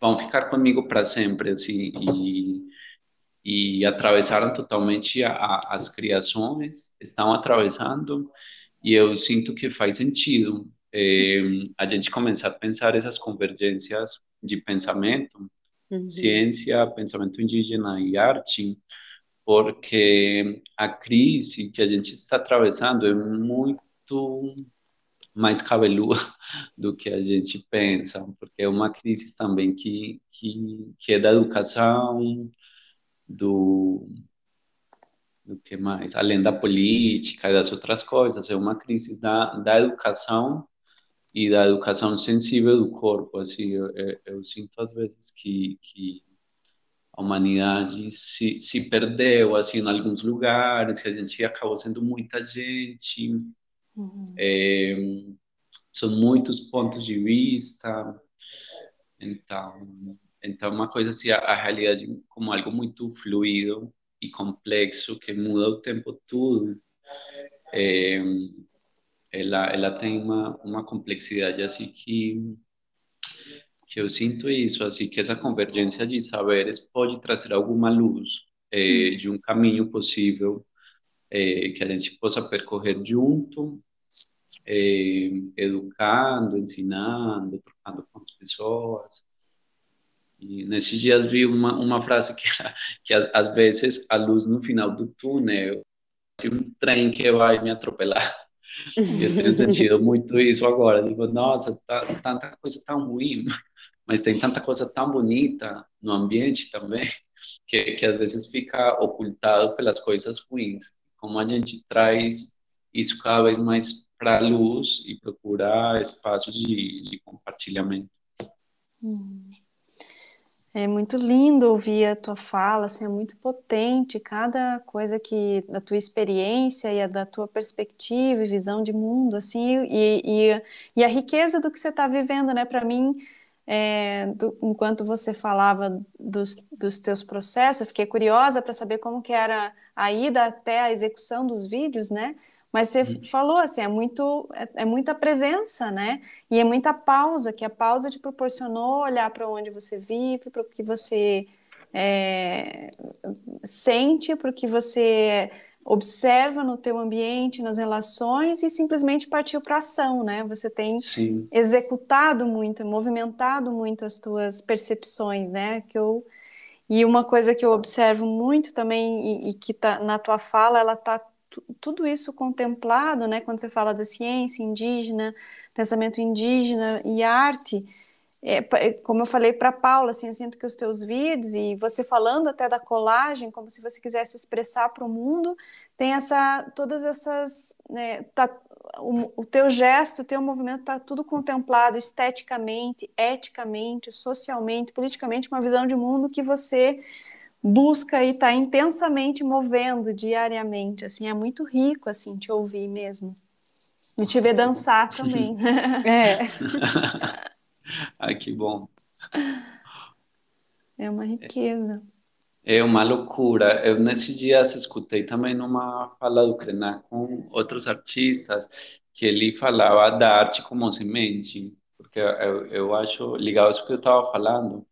vão ficar comigo para sempre, assim, e, e atravessaram totalmente a, a, as criações, estão atravessando, e eu sinto que faz sentido é, a gente começar a pensar essas convergências de pensamento, uhum. ciência, pensamento indígena e arte, porque a crise que a gente está atravessando é muito mais cabeluda do que a gente pensa, porque é uma crise também que, que, que é da educação, do, do que mais, além da política e das outras coisas, é uma crise da, da educação e da educação sensível do corpo, assim, eu, eu, eu sinto às vezes que, que a humanidade se, se perdeu assim em alguns lugares, que a gente acabou sendo muita gente, uhum. é, são muitos pontos de vista, então, então uma coisa assim, a, a realidade como algo muito fluido e complexo que muda o tempo todo, é, ela, ela tem uma, uma complexidade assim que que eu sinto isso, assim, que essa convergência de saberes pode trazer alguma luz é, de um caminho possível é, que a gente possa percorrer junto, é, educando, ensinando, trocando com as pessoas. E nesses dias vi uma, uma frase que, que às vezes a luz no final do túnel é um trem que vai me atropelar. Eu tenho sentido muito isso agora. Digo, nossa, tá, tanta coisa tão ruim, mas tem tanta coisa tão bonita no ambiente também, que, que às vezes fica ocultado pelas coisas ruins. Como a gente traz isso cada vez mais para a luz e procurar espaços de, de compartilhamento. Hum. É muito lindo ouvir a tua fala, assim, é muito potente cada coisa que da tua experiência e a da tua perspectiva e visão de mundo, assim, e, e, e a riqueza do que você está vivendo, né? Para mim, é, do, enquanto você falava dos, dos teus processos, eu fiquei curiosa para saber como que era a ida até a execução dos vídeos, né? Mas você uhum. falou assim, é muito é, é, muita presença, né? E é muita pausa, que a pausa te proporcionou olhar para onde você vive, para o que você é, sente, para o que você observa no teu ambiente, nas relações e simplesmente partiu para ação, né? Você tem Sim. executado muito, movimentado muito as tuas percepções, né? Que eu e uma coisa que eu observo muito também e, e que tá na tua fala, ela tá tudo isso contemplado, né, quando você fala da ciência indígena, pensamento indígena e arte, é, é como eu falei para Paula, assim, eu sinto que os teus vídeos e você falando até da colagem, como se você quisesse expressar para o mundo, tem essa, todas essas, né, tá, o, o teu gesto, o teu movimento está tudo contemplado esteticamente, eticamente, socialmente, politicamente, uma visão de mundo que você busca e está intensamente movendo diariamente, assim, é muito rico, assim, te ouvir mesmo. E te ver dançar também. é. Ai, que bom. É uma riqueza. É uma loucura. Eu, nesses dias, escutei também uma fala do Krenak com outros artistas, que ele falava da arte como semente, porque eu, eu acho, ligado isso que eu estava falando,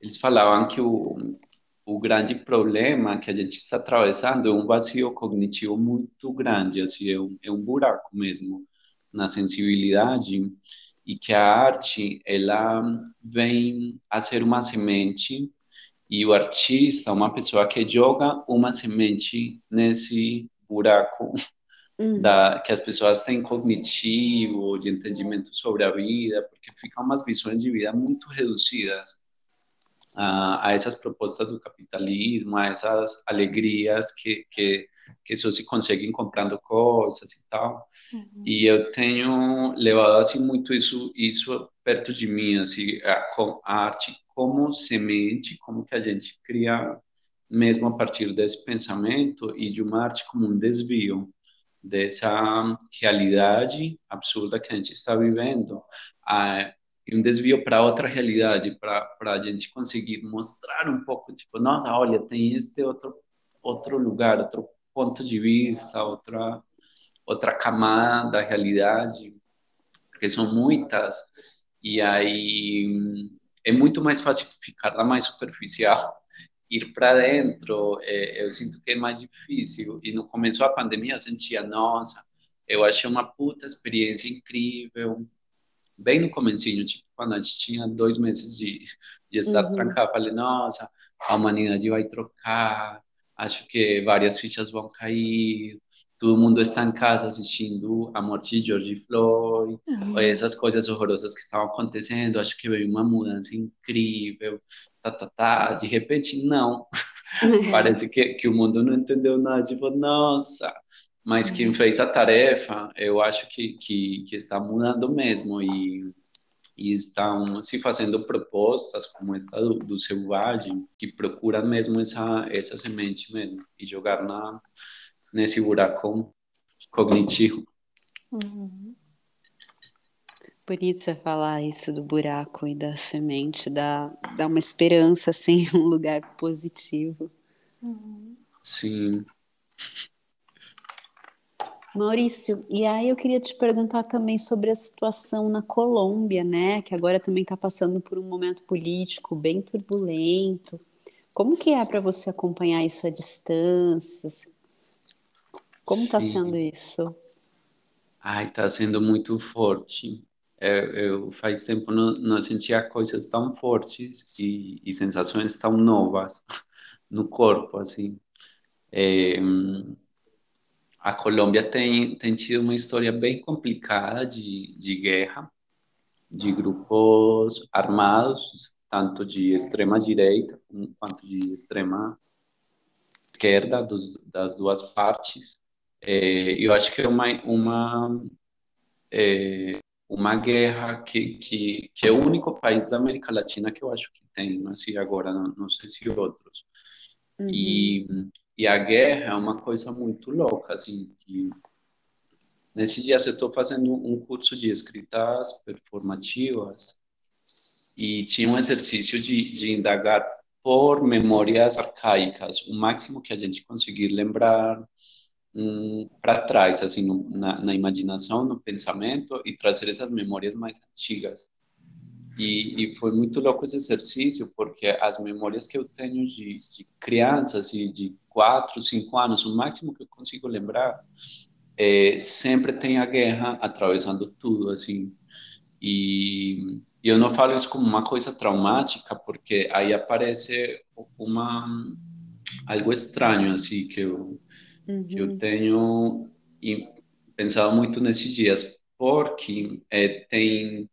eles falavam que o, o grande problema que a gente está atravessando é um vazio cognitivo muito grande, assim, é um, é um buraco mesmo na sensibilidade e que a arte ela vem a ser uma semente e o artista, uma pessoa que joga uma semente nesse buraco uhum. da, que as pessoas têm cognitivo, de entendimento sobre a vida, porque ficam umas visões de vida muito reduzidas a, a essas propostas do capitalismo, a essas alegrias que, que, que só se conseguem comprando coisas e tal. Uhum. E eu tenho levado assim muito isso isso perto de mim, assim, a, a arte como semente, como que a gente cria mesmo a partir desse pensamento e de uma arte como um desvio dessa realidade absurda que a gente está vivendo. Ah, e um desvio para outra realidade, para a gente conseguir mostrar um pouco, tipo, nossa, olha, tem este outro outro lugar, outro ponto de vista, outra outra camada da realidade, porque são muitas, e aí é muito mais fácil ficar lá mais superficial, ir para dentro, é, eu sinto que é mais difícil, e no começo da pandemia eu sentia, nossa, eu achei uma puta experiência incrível, bem no comecinho, tipo, quando a gente tinha dois meses de, de estar uhum. trancado, falei, nossa, a humanidade vai trocar, acho que várias fichas vão cair, todo mundo está em casa assistindo a morte de George Floyd, uhum. essas coisas horrorosas que estavam acontecendo, acho que veio uma mudança incrível, tá, tá, tá, de repente, não. Parece que, que o mundo não entendeu nada, tipo, nossa, mas quem fez a tarefa, eu acho que, que, que está mudando mesmo e, e estão se fazendo propostas como esta do, do selvagem, que procura mesmo essa, essa semente mesmo e jogar na, nesse buraco cognitivo. Uhum. Por isso é falar isso do buraco e da semente, dá, dá uma esperança, assim, um lugar positivo. Uhum. Sim. Maurício, e aí eu queria te perguntar também sobre a situação na Colômbia, né? Que agora também está passando por um momento político bem turbulento. Como que é para você acompanhar isso à distância? Como está sendo isso? Ai, está sendo muito forte. Eu, é, eu faz tempo não, não sentia coisas tão fortes e, e sensações tão novas no corpo, assim. É, a Colômbia tem, tem tido uma história bem complicada de, de guerra, de grupos armados, tanto de extrema direita quanto de extrema esquerda, dos, das duas partes. É, eu acho que é uma, uma, é, uma guerra que, que, que é o único país da América Latina que eu acho que tem, não sei agora, não, não sei se outros. Uhum. E, e a guerra é uma coisa muito louca, assim, que nesse dia eu estou fazendo um curso de escritas performativas e tinha um exercício de, de indagar por memórias arcaicas, o máximo que a gente conseguir lembrar um, para trás, assim, na, na, imaginação, no pensamento e trazer essas memórias mais antigas. E, e, foi muito louco esse exercício, porque as memórias que eu tenho de, de crianças e de quatro, cinco anos, o máximo que eu consigo lembrar, é, sempre tem a guerra atravessando tudo, assim. E, e eu não falo isso como uma coisa traumática, porque aí aparece uma algo estranho, assim, que eu Uhum. que eu tenho pensado muito nesses dias, porque é, tem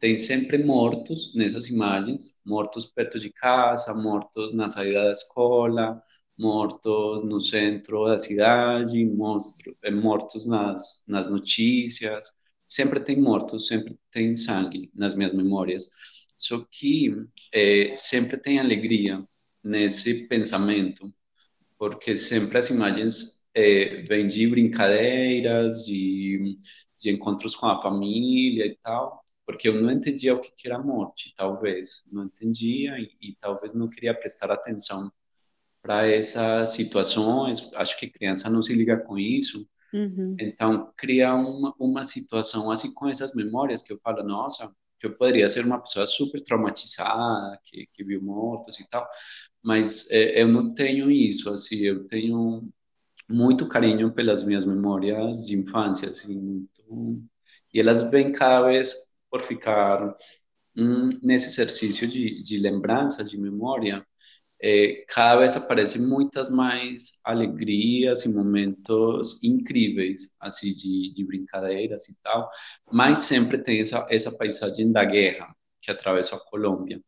tem sempre mortos nessas imagens, mortos perto de casa, mortos na saída da escola, mortos no centro da cidade, mortos, é, mortos nas, nas notícias, sempre tem mortos, sempre tem sangue nas minhas memórias. Só que é, sempre tem alegria nesse pensamento, porque sempre as imagens é, vêm de brincadeiras, de, de encontros com a família e tal, porque eu não entendia o que era morte, talvez, não entendia e, e talvez não queria prestar atenção para essas situações, acho que criança não se liga com isso, uhum. então cria uma, uma situação assim com essas memórias que eu falo, nossa, que eu poderia ser uma pessoa super traumatizada, que, que viu mortos e tal, mas é, eu não tenho isso, assim, eu tenho muito carinho pelas minhas memórias de infância, assim, muito... e elas vêm cada vez por ficar hum, nesse exercício de, de lembrança, de memória, é, cada vez aparecem muitas mais alegrias e momentos incríveis, assim, de, de brincadeiras e tal, mas sempre tem essa, essa paisagem da guerra que atravessa a Colômbia.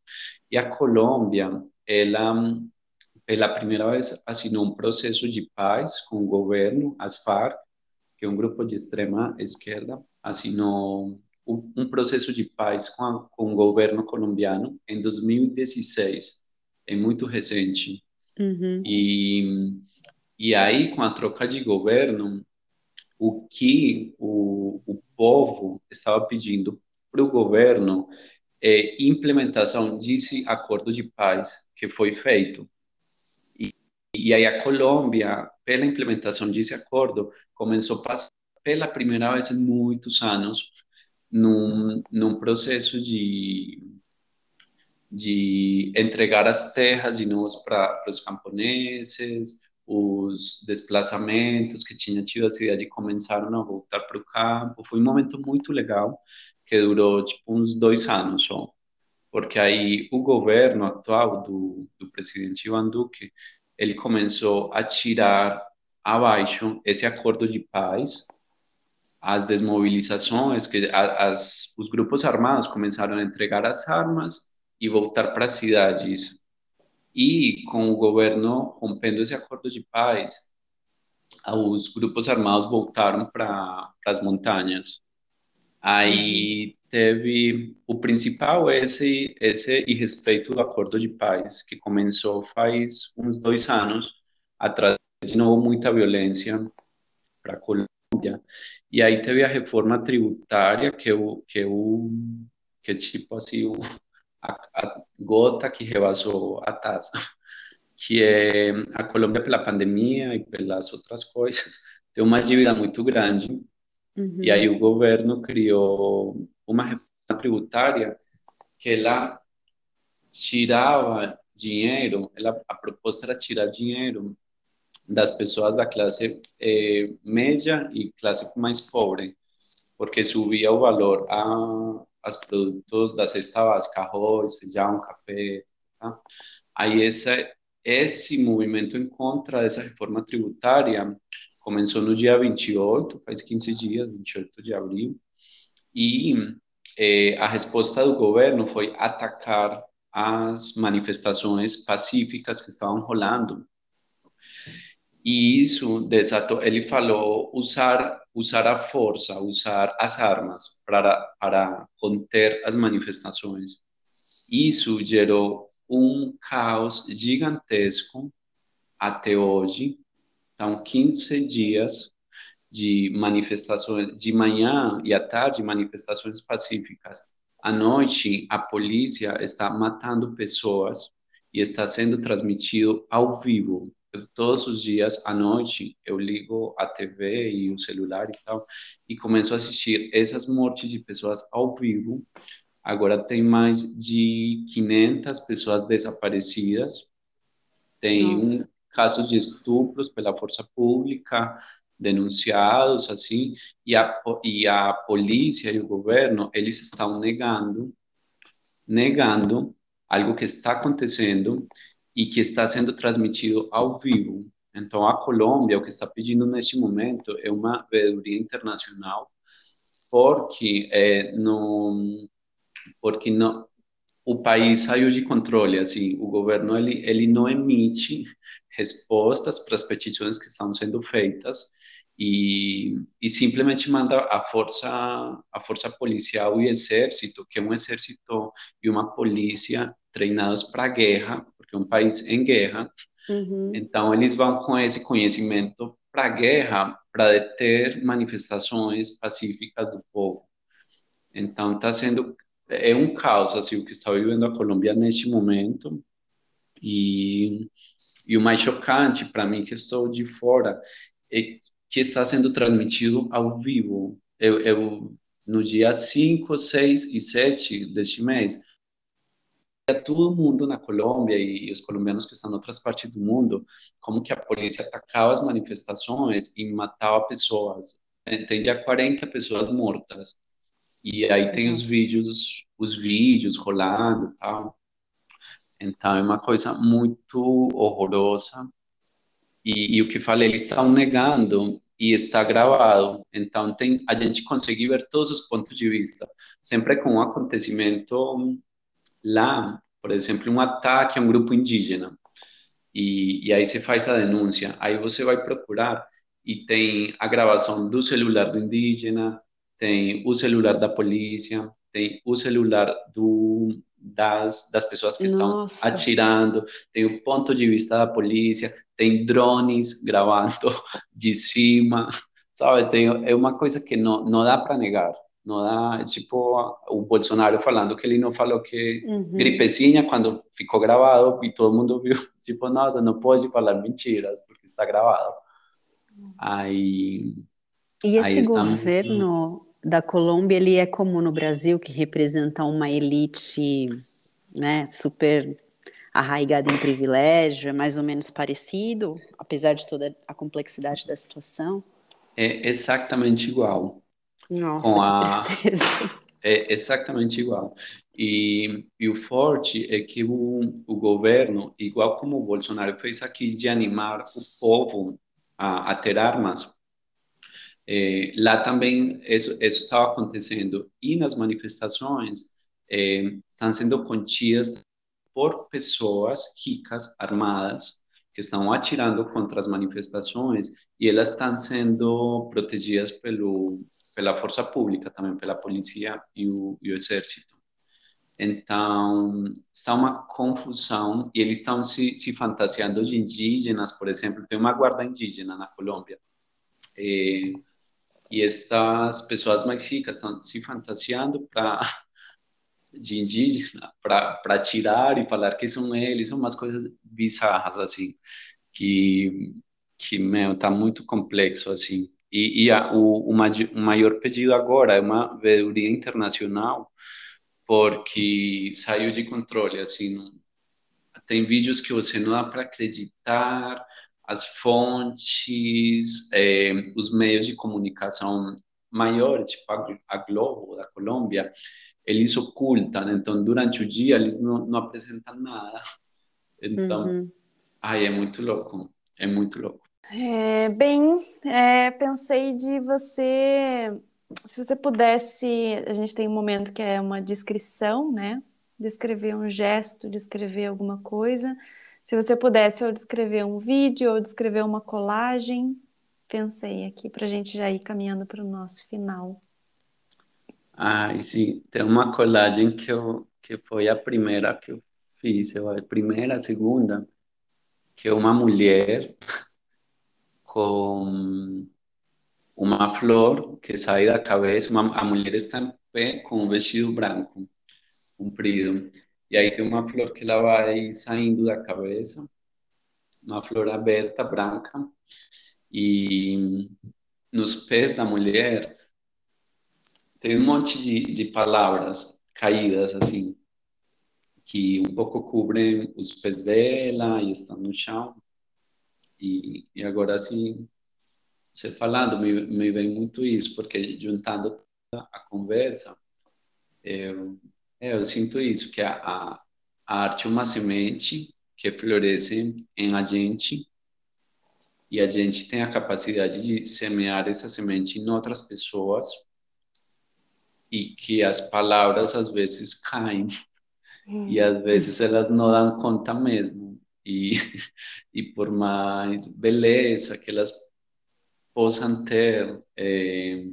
E a Colômbia, ela, pela primeira vez, assinou um processo de paz com o governo, as FARC, que é um grupo de extrema esquerda, assinou um processo de paz com, a, com o governo colombiano em 2016 é muito recente. Uhum. E, e aí, com a troca de governo, o que o, o povo estava pedindo para o governo é implementação desse acordo de paz que foi feito. E, e aí a Colômbia, pela implementação desse acordo, começou a passar pela primeira vez em muitos anos num, num processo de de entregar as terras de novo para os camponeses, os desplaçamentos que tinha tido a cidade começaram a voltar para o campo. Foi um momento muito legal que durou tipo uns dois anos só, porque aí o governo atual do, do presidente Ivan Duque ele começou a tirar abaixo esse acordo de paz as desmobilizações, que as, os grupos armados começaram a entregar as armas e voltar para as cidades. E com o governo rompendo esse acordo de paz, os grupos armados voltaram para as montanhas. Aí teve o principal esse esse irrespeito do acordo de paz que começou faz uns dois anos atrás de novo muita violência para a Colômbia e aí teve a reforma tributária que o que o que tipo assim o, a, a gota que rebasou a taça, que é a Colômbia pela pandemia e pelas outras coisas, tem uma dívida muito grande, uhum. e aí o governo criou uma reforma tributária que ela tirava dinheiro, ela, a proposta era tirar dinheiro das pessoas da classe eh, média e classe mais pobre, porque subia o valor a, os produtos da cesta básica, arroz, feijão, café. Tá? Aí esse movimento em contra dessa reforma tributária começou no dia 28, faz 15 dias, 28 de abril, e eh, a resposta do governo foi atacar as manifestações pacíficas que estavam rolando. E isso desatou, ele falou usar usar a força, usar as armas para para conter as manifestações. Isso gerou um caos gigantesco até hoje. Então, 15 dias de manifestações de manhã e à tarde, manifestações pacíficas. À noite, a polícia está matando pessoas e está sendo transmitido ao vivo. Eu, todos os dias à noite eu ligo a TV e o celular e tal e começo a assistir essas mortes de pessoas ao vivo. Agora tem mais de 500 pessoas desaparecidas. Tem um casos de estupros pela força pública, denunciados, assim, e a, e a polícia e o governo, eles estão negando, negando algo que está acontecendo e que está sendo transmitido ao vivo. Então, a Colômbia, o que está pedindo neste momento é uma veeduria internacional, porque é, não, porque não, o país saiu de controle, assim, o governo ele, ele não emite respostas para as petições que estão sendo feitas e, e simplesmente manda a força a força policial e exército, que é um exército e uma polícia treinados para a guerra, é um país em guerra. Uhum. Então eles vão com esse conhecimento para a guerra para deter manifestações pacíficas do povo. Então está sendo é um caos assim o que está vivendo a Colômbia neste momento e e o mais chocante para mim que estou de fora é que está sendo transmitido ao vivo. Eu, eu no dia 5, 6 e 7 deste mês, todo mundo na Colômbia e, e os colombianos que estão em outras partes do mundo, como que a polícia atacava as manifestações e matava pessoas. Tem já 40 pessoas mortas. E aí tem os vídeos, os vídeos rolando, tal. Então é uma coisa muito horrorosa. E, e o que falei, eles estão negando e está gravado. Então tem a gente consegue ver todos os pontos de vista, sempre com um acontecimento lá, por exemplo, um ataque a um grupo indígena. E, e aí você faz a denúncia, aí você vai procurar e tem a gravação do celular do indígena, tem o celular da polícia, tem o celular do, das, das pessoas que Nossa. estão atirando, tem o ponto de vista da polícia, tem drones gravando de cima, sabe? Tem, é uma coisa que não, não dá para negar. Não dá, tipo, o Bolsonaro falando que ele não falou que uhum. gripezinha quando ficou gravado e todo mundo viu, tipo, nossa, não pode falar mentiras porque está gravado. Aí. E esse aí governo da Colômbia, ele é como no Brasil, que representa uma elite, né, super arraigada em privilégio, é mais ou menos parecido, apesar de toda a complexidade da situação? É exatamente igual. Nossa, com a... É exatamente igual. E, e, o forte é que o, o governo, igual como o Bolsonaro fez aqui, de animar o povo a, a ter armas, é, lá também isso, isso estava acontecendo. E nas manifestações é, estão sendo contidas por pessoas ricas, armadas, que estão atirando contra as manifestações e elas estão sendo protegidas pelo, pela força pública, também pela polícia e o, e o exército. Então, está uma confusão e eles estão se, se fantasiando de indígenas, por exemplo. Tem uma guarda indígena na Colômbia. É, e estas pessoas mais ricas estão se fantasiando para de indígena para tirar e falar que são eles, são umas coisas bizarras assim, que que meu tá muito complexo assim. E, e a, o, o, maior pedido agora é uma veeduria internacional porque saiu de controle assim, não, tem vídeos que você não dá para acreditar, as fontes, é, os meios de comunicação maiores, tipo a, a, Globo da Colômbia, eles ocultam, então durante o dia eles não, não apresentam nada. Então, uhum. ai, é muito louco, é muito louco. É, bem, é, pensei de você, se você pudesse, a gente tem um momento que é uma descrição, né? Descrever um gesto, descrever alguma coisa Se você pudesse ou descrever um vídeo ou descrever uma colagem, pensei aqui para a gente já ir caminhando para o nosso final. Ah, sim, tem uma colagem que, eu, que foi a primeira que eu fiz, eu, a primeira, a segunda, que é uma mulher com uma flor que sai da cabeça, uma, a mulher está em pé com um vestido branco, comprido, e aí tem uma flor que ela vai saindo da cabeça, uma flor aberta, branca, e nos pés da mulher tem um monte de, de palavras caídas, assim, que um pouco cobrem os pés dela e estão no chão. E, e agora, assim, você falando, me, me vem muito isso, porque juntando a conversa, eu, eu sinto isso, que a, a, arte é uma semente que floresce em a gente e a gente tem a capacidade de semear essa semente em outras pessoas e que as palavras às vezes caem e às vezes elas não dão conta mesmo e, e por mais beleza que elas possam ter é,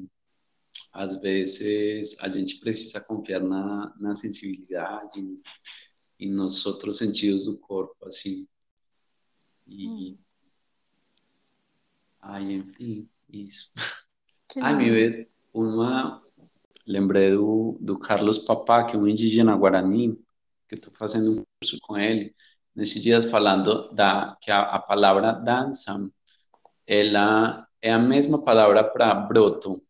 às vezes a gente precisa confiar na, na sensibilidade e nos outros sentidos do corpo, assim. E. Hum. Ai, enfim, isso. Que Ai, me veio uma. Lembrei do, do Carlos Papá, que é um indígena guarani, que estou fazendo um curso com ele, nesses dias falando da que a, a palavra dança, ela é a mesma palavra para broto,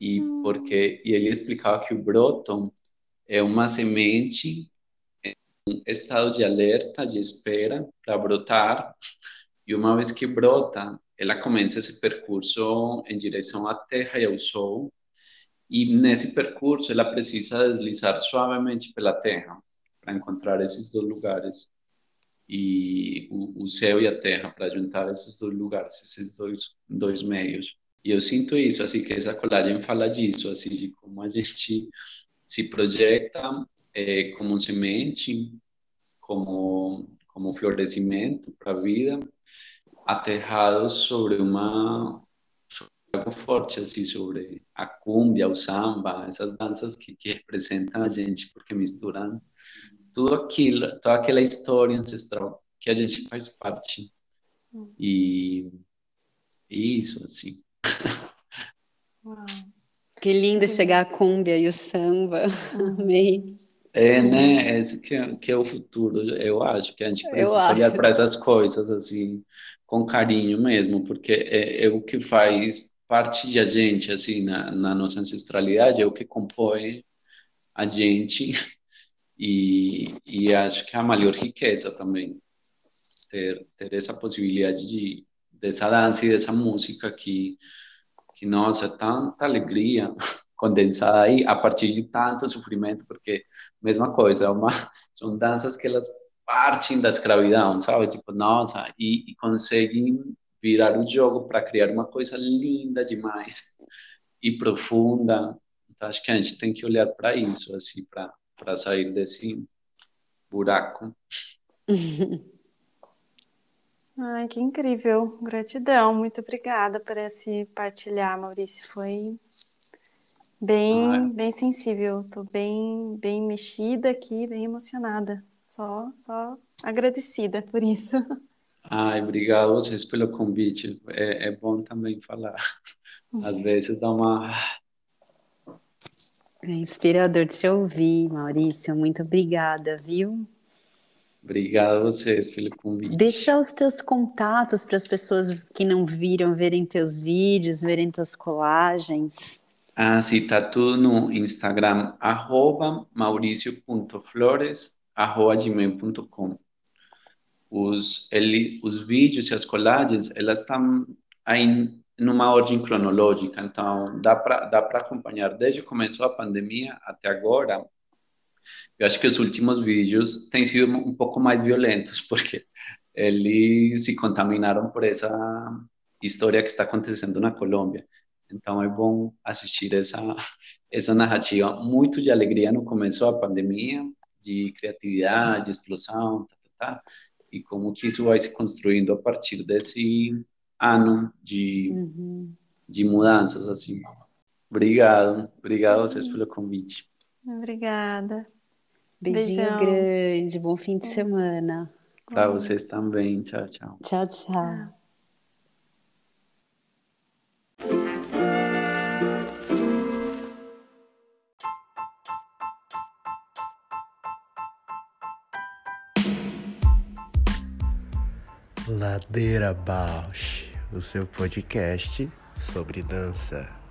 e hum. porque e ele explicava que o broto é uma semente em um estado de alerta, de espera para brotar, e uma vez que brota, ela começa esse percurso em direção à terra e ao sol, e nesse percurso ela precisa deslizar suavemente pela terra para encontrar esses dois lugares e o, o céu e a terra para juntar esses dois lugares, esses dois dois meios. E eu sinto isso, assim, que essa colagem fala disso, assim, de como a gente se projeta é, como semente, como, como florescimento para a vida, aterrado sobre uma sobre algo forte, assim, sobre a cumbia, o samba, essas danças que, que representam a gente, porque misturam tudo aquilo, toda aquela história ancestral que a gente faz parte. Hum. E, e isso, assim. Uau. Que lindo chegar a cúmbia e o samba. Amei. É, Sim. né? Esse que é, que é o futuro. Eu acho que a gente precisa olhar para essas coisas assim com carinho mesmo, porque é, é, o que faz parte de a gente assim na, na nossa ancestralidade, é o que compõe a gente e, e acho que é a maior riqueza também ter ter essa possibilidade de dessa dança e dessa música que que, nossa, tanta alegria condensada aí a partir de tanto sofrimento, porque mesma coisa, é uma, são danças que elas partem da escravidão, sabe? Tipo, nossa, e, e conseguem virar o jogo para criar uma coisa linda demais e profunda. Então, acho que a gente tem que olhar para isso, assim, para sair desse buraco. Ai, que incrível. Gratidão. Muito obrigada por esse partilhar, Maurício. Foi bem, Ai. bem sensível. Estou bem, bem mexida aqui, bem emocionada. Só, só agradecida por isso. Ai, obrigado a vocês pelo convite. É, é bom também falar. Às vezes dá uma. É inspirador te ouvir, Maurício. Muito obrigada, viu? Obrigado a vocês pelo convite. Deixa os teus contatos para as pessoas que não viram verem teus vídeos, verem tuas colagens. Ah, sim, tá tudo no Instagram, arroba mauricio.flores, arroba gmail.com. Os, ele, os vídeos e as colagens, elas estão aí numa ordem cronológica, então dá para dá acompanhar desde que começou a pandemia até agora, eu acho que os últimos vídeos têm sido um pouco mais violentos, porque eles se contaminaram por essa história que está acontecendo na Colômbia. Então é bom assistir essa essa narrativa muito de alegria no começo da pandemia, de criatividade, de explosão, tá, tá, tá? E como que isso vai se construindo a partir desse ano de, Uhum. de mudanças, assim. Obrigado, obrigado a vocês pelo convite. Obrigada. Beijinho Beijão. grande, bom fim de semana. Para vocês também, tchau, tchau. Tchau, tchau. Ladeira Bausch, o seu podcast sobre dança.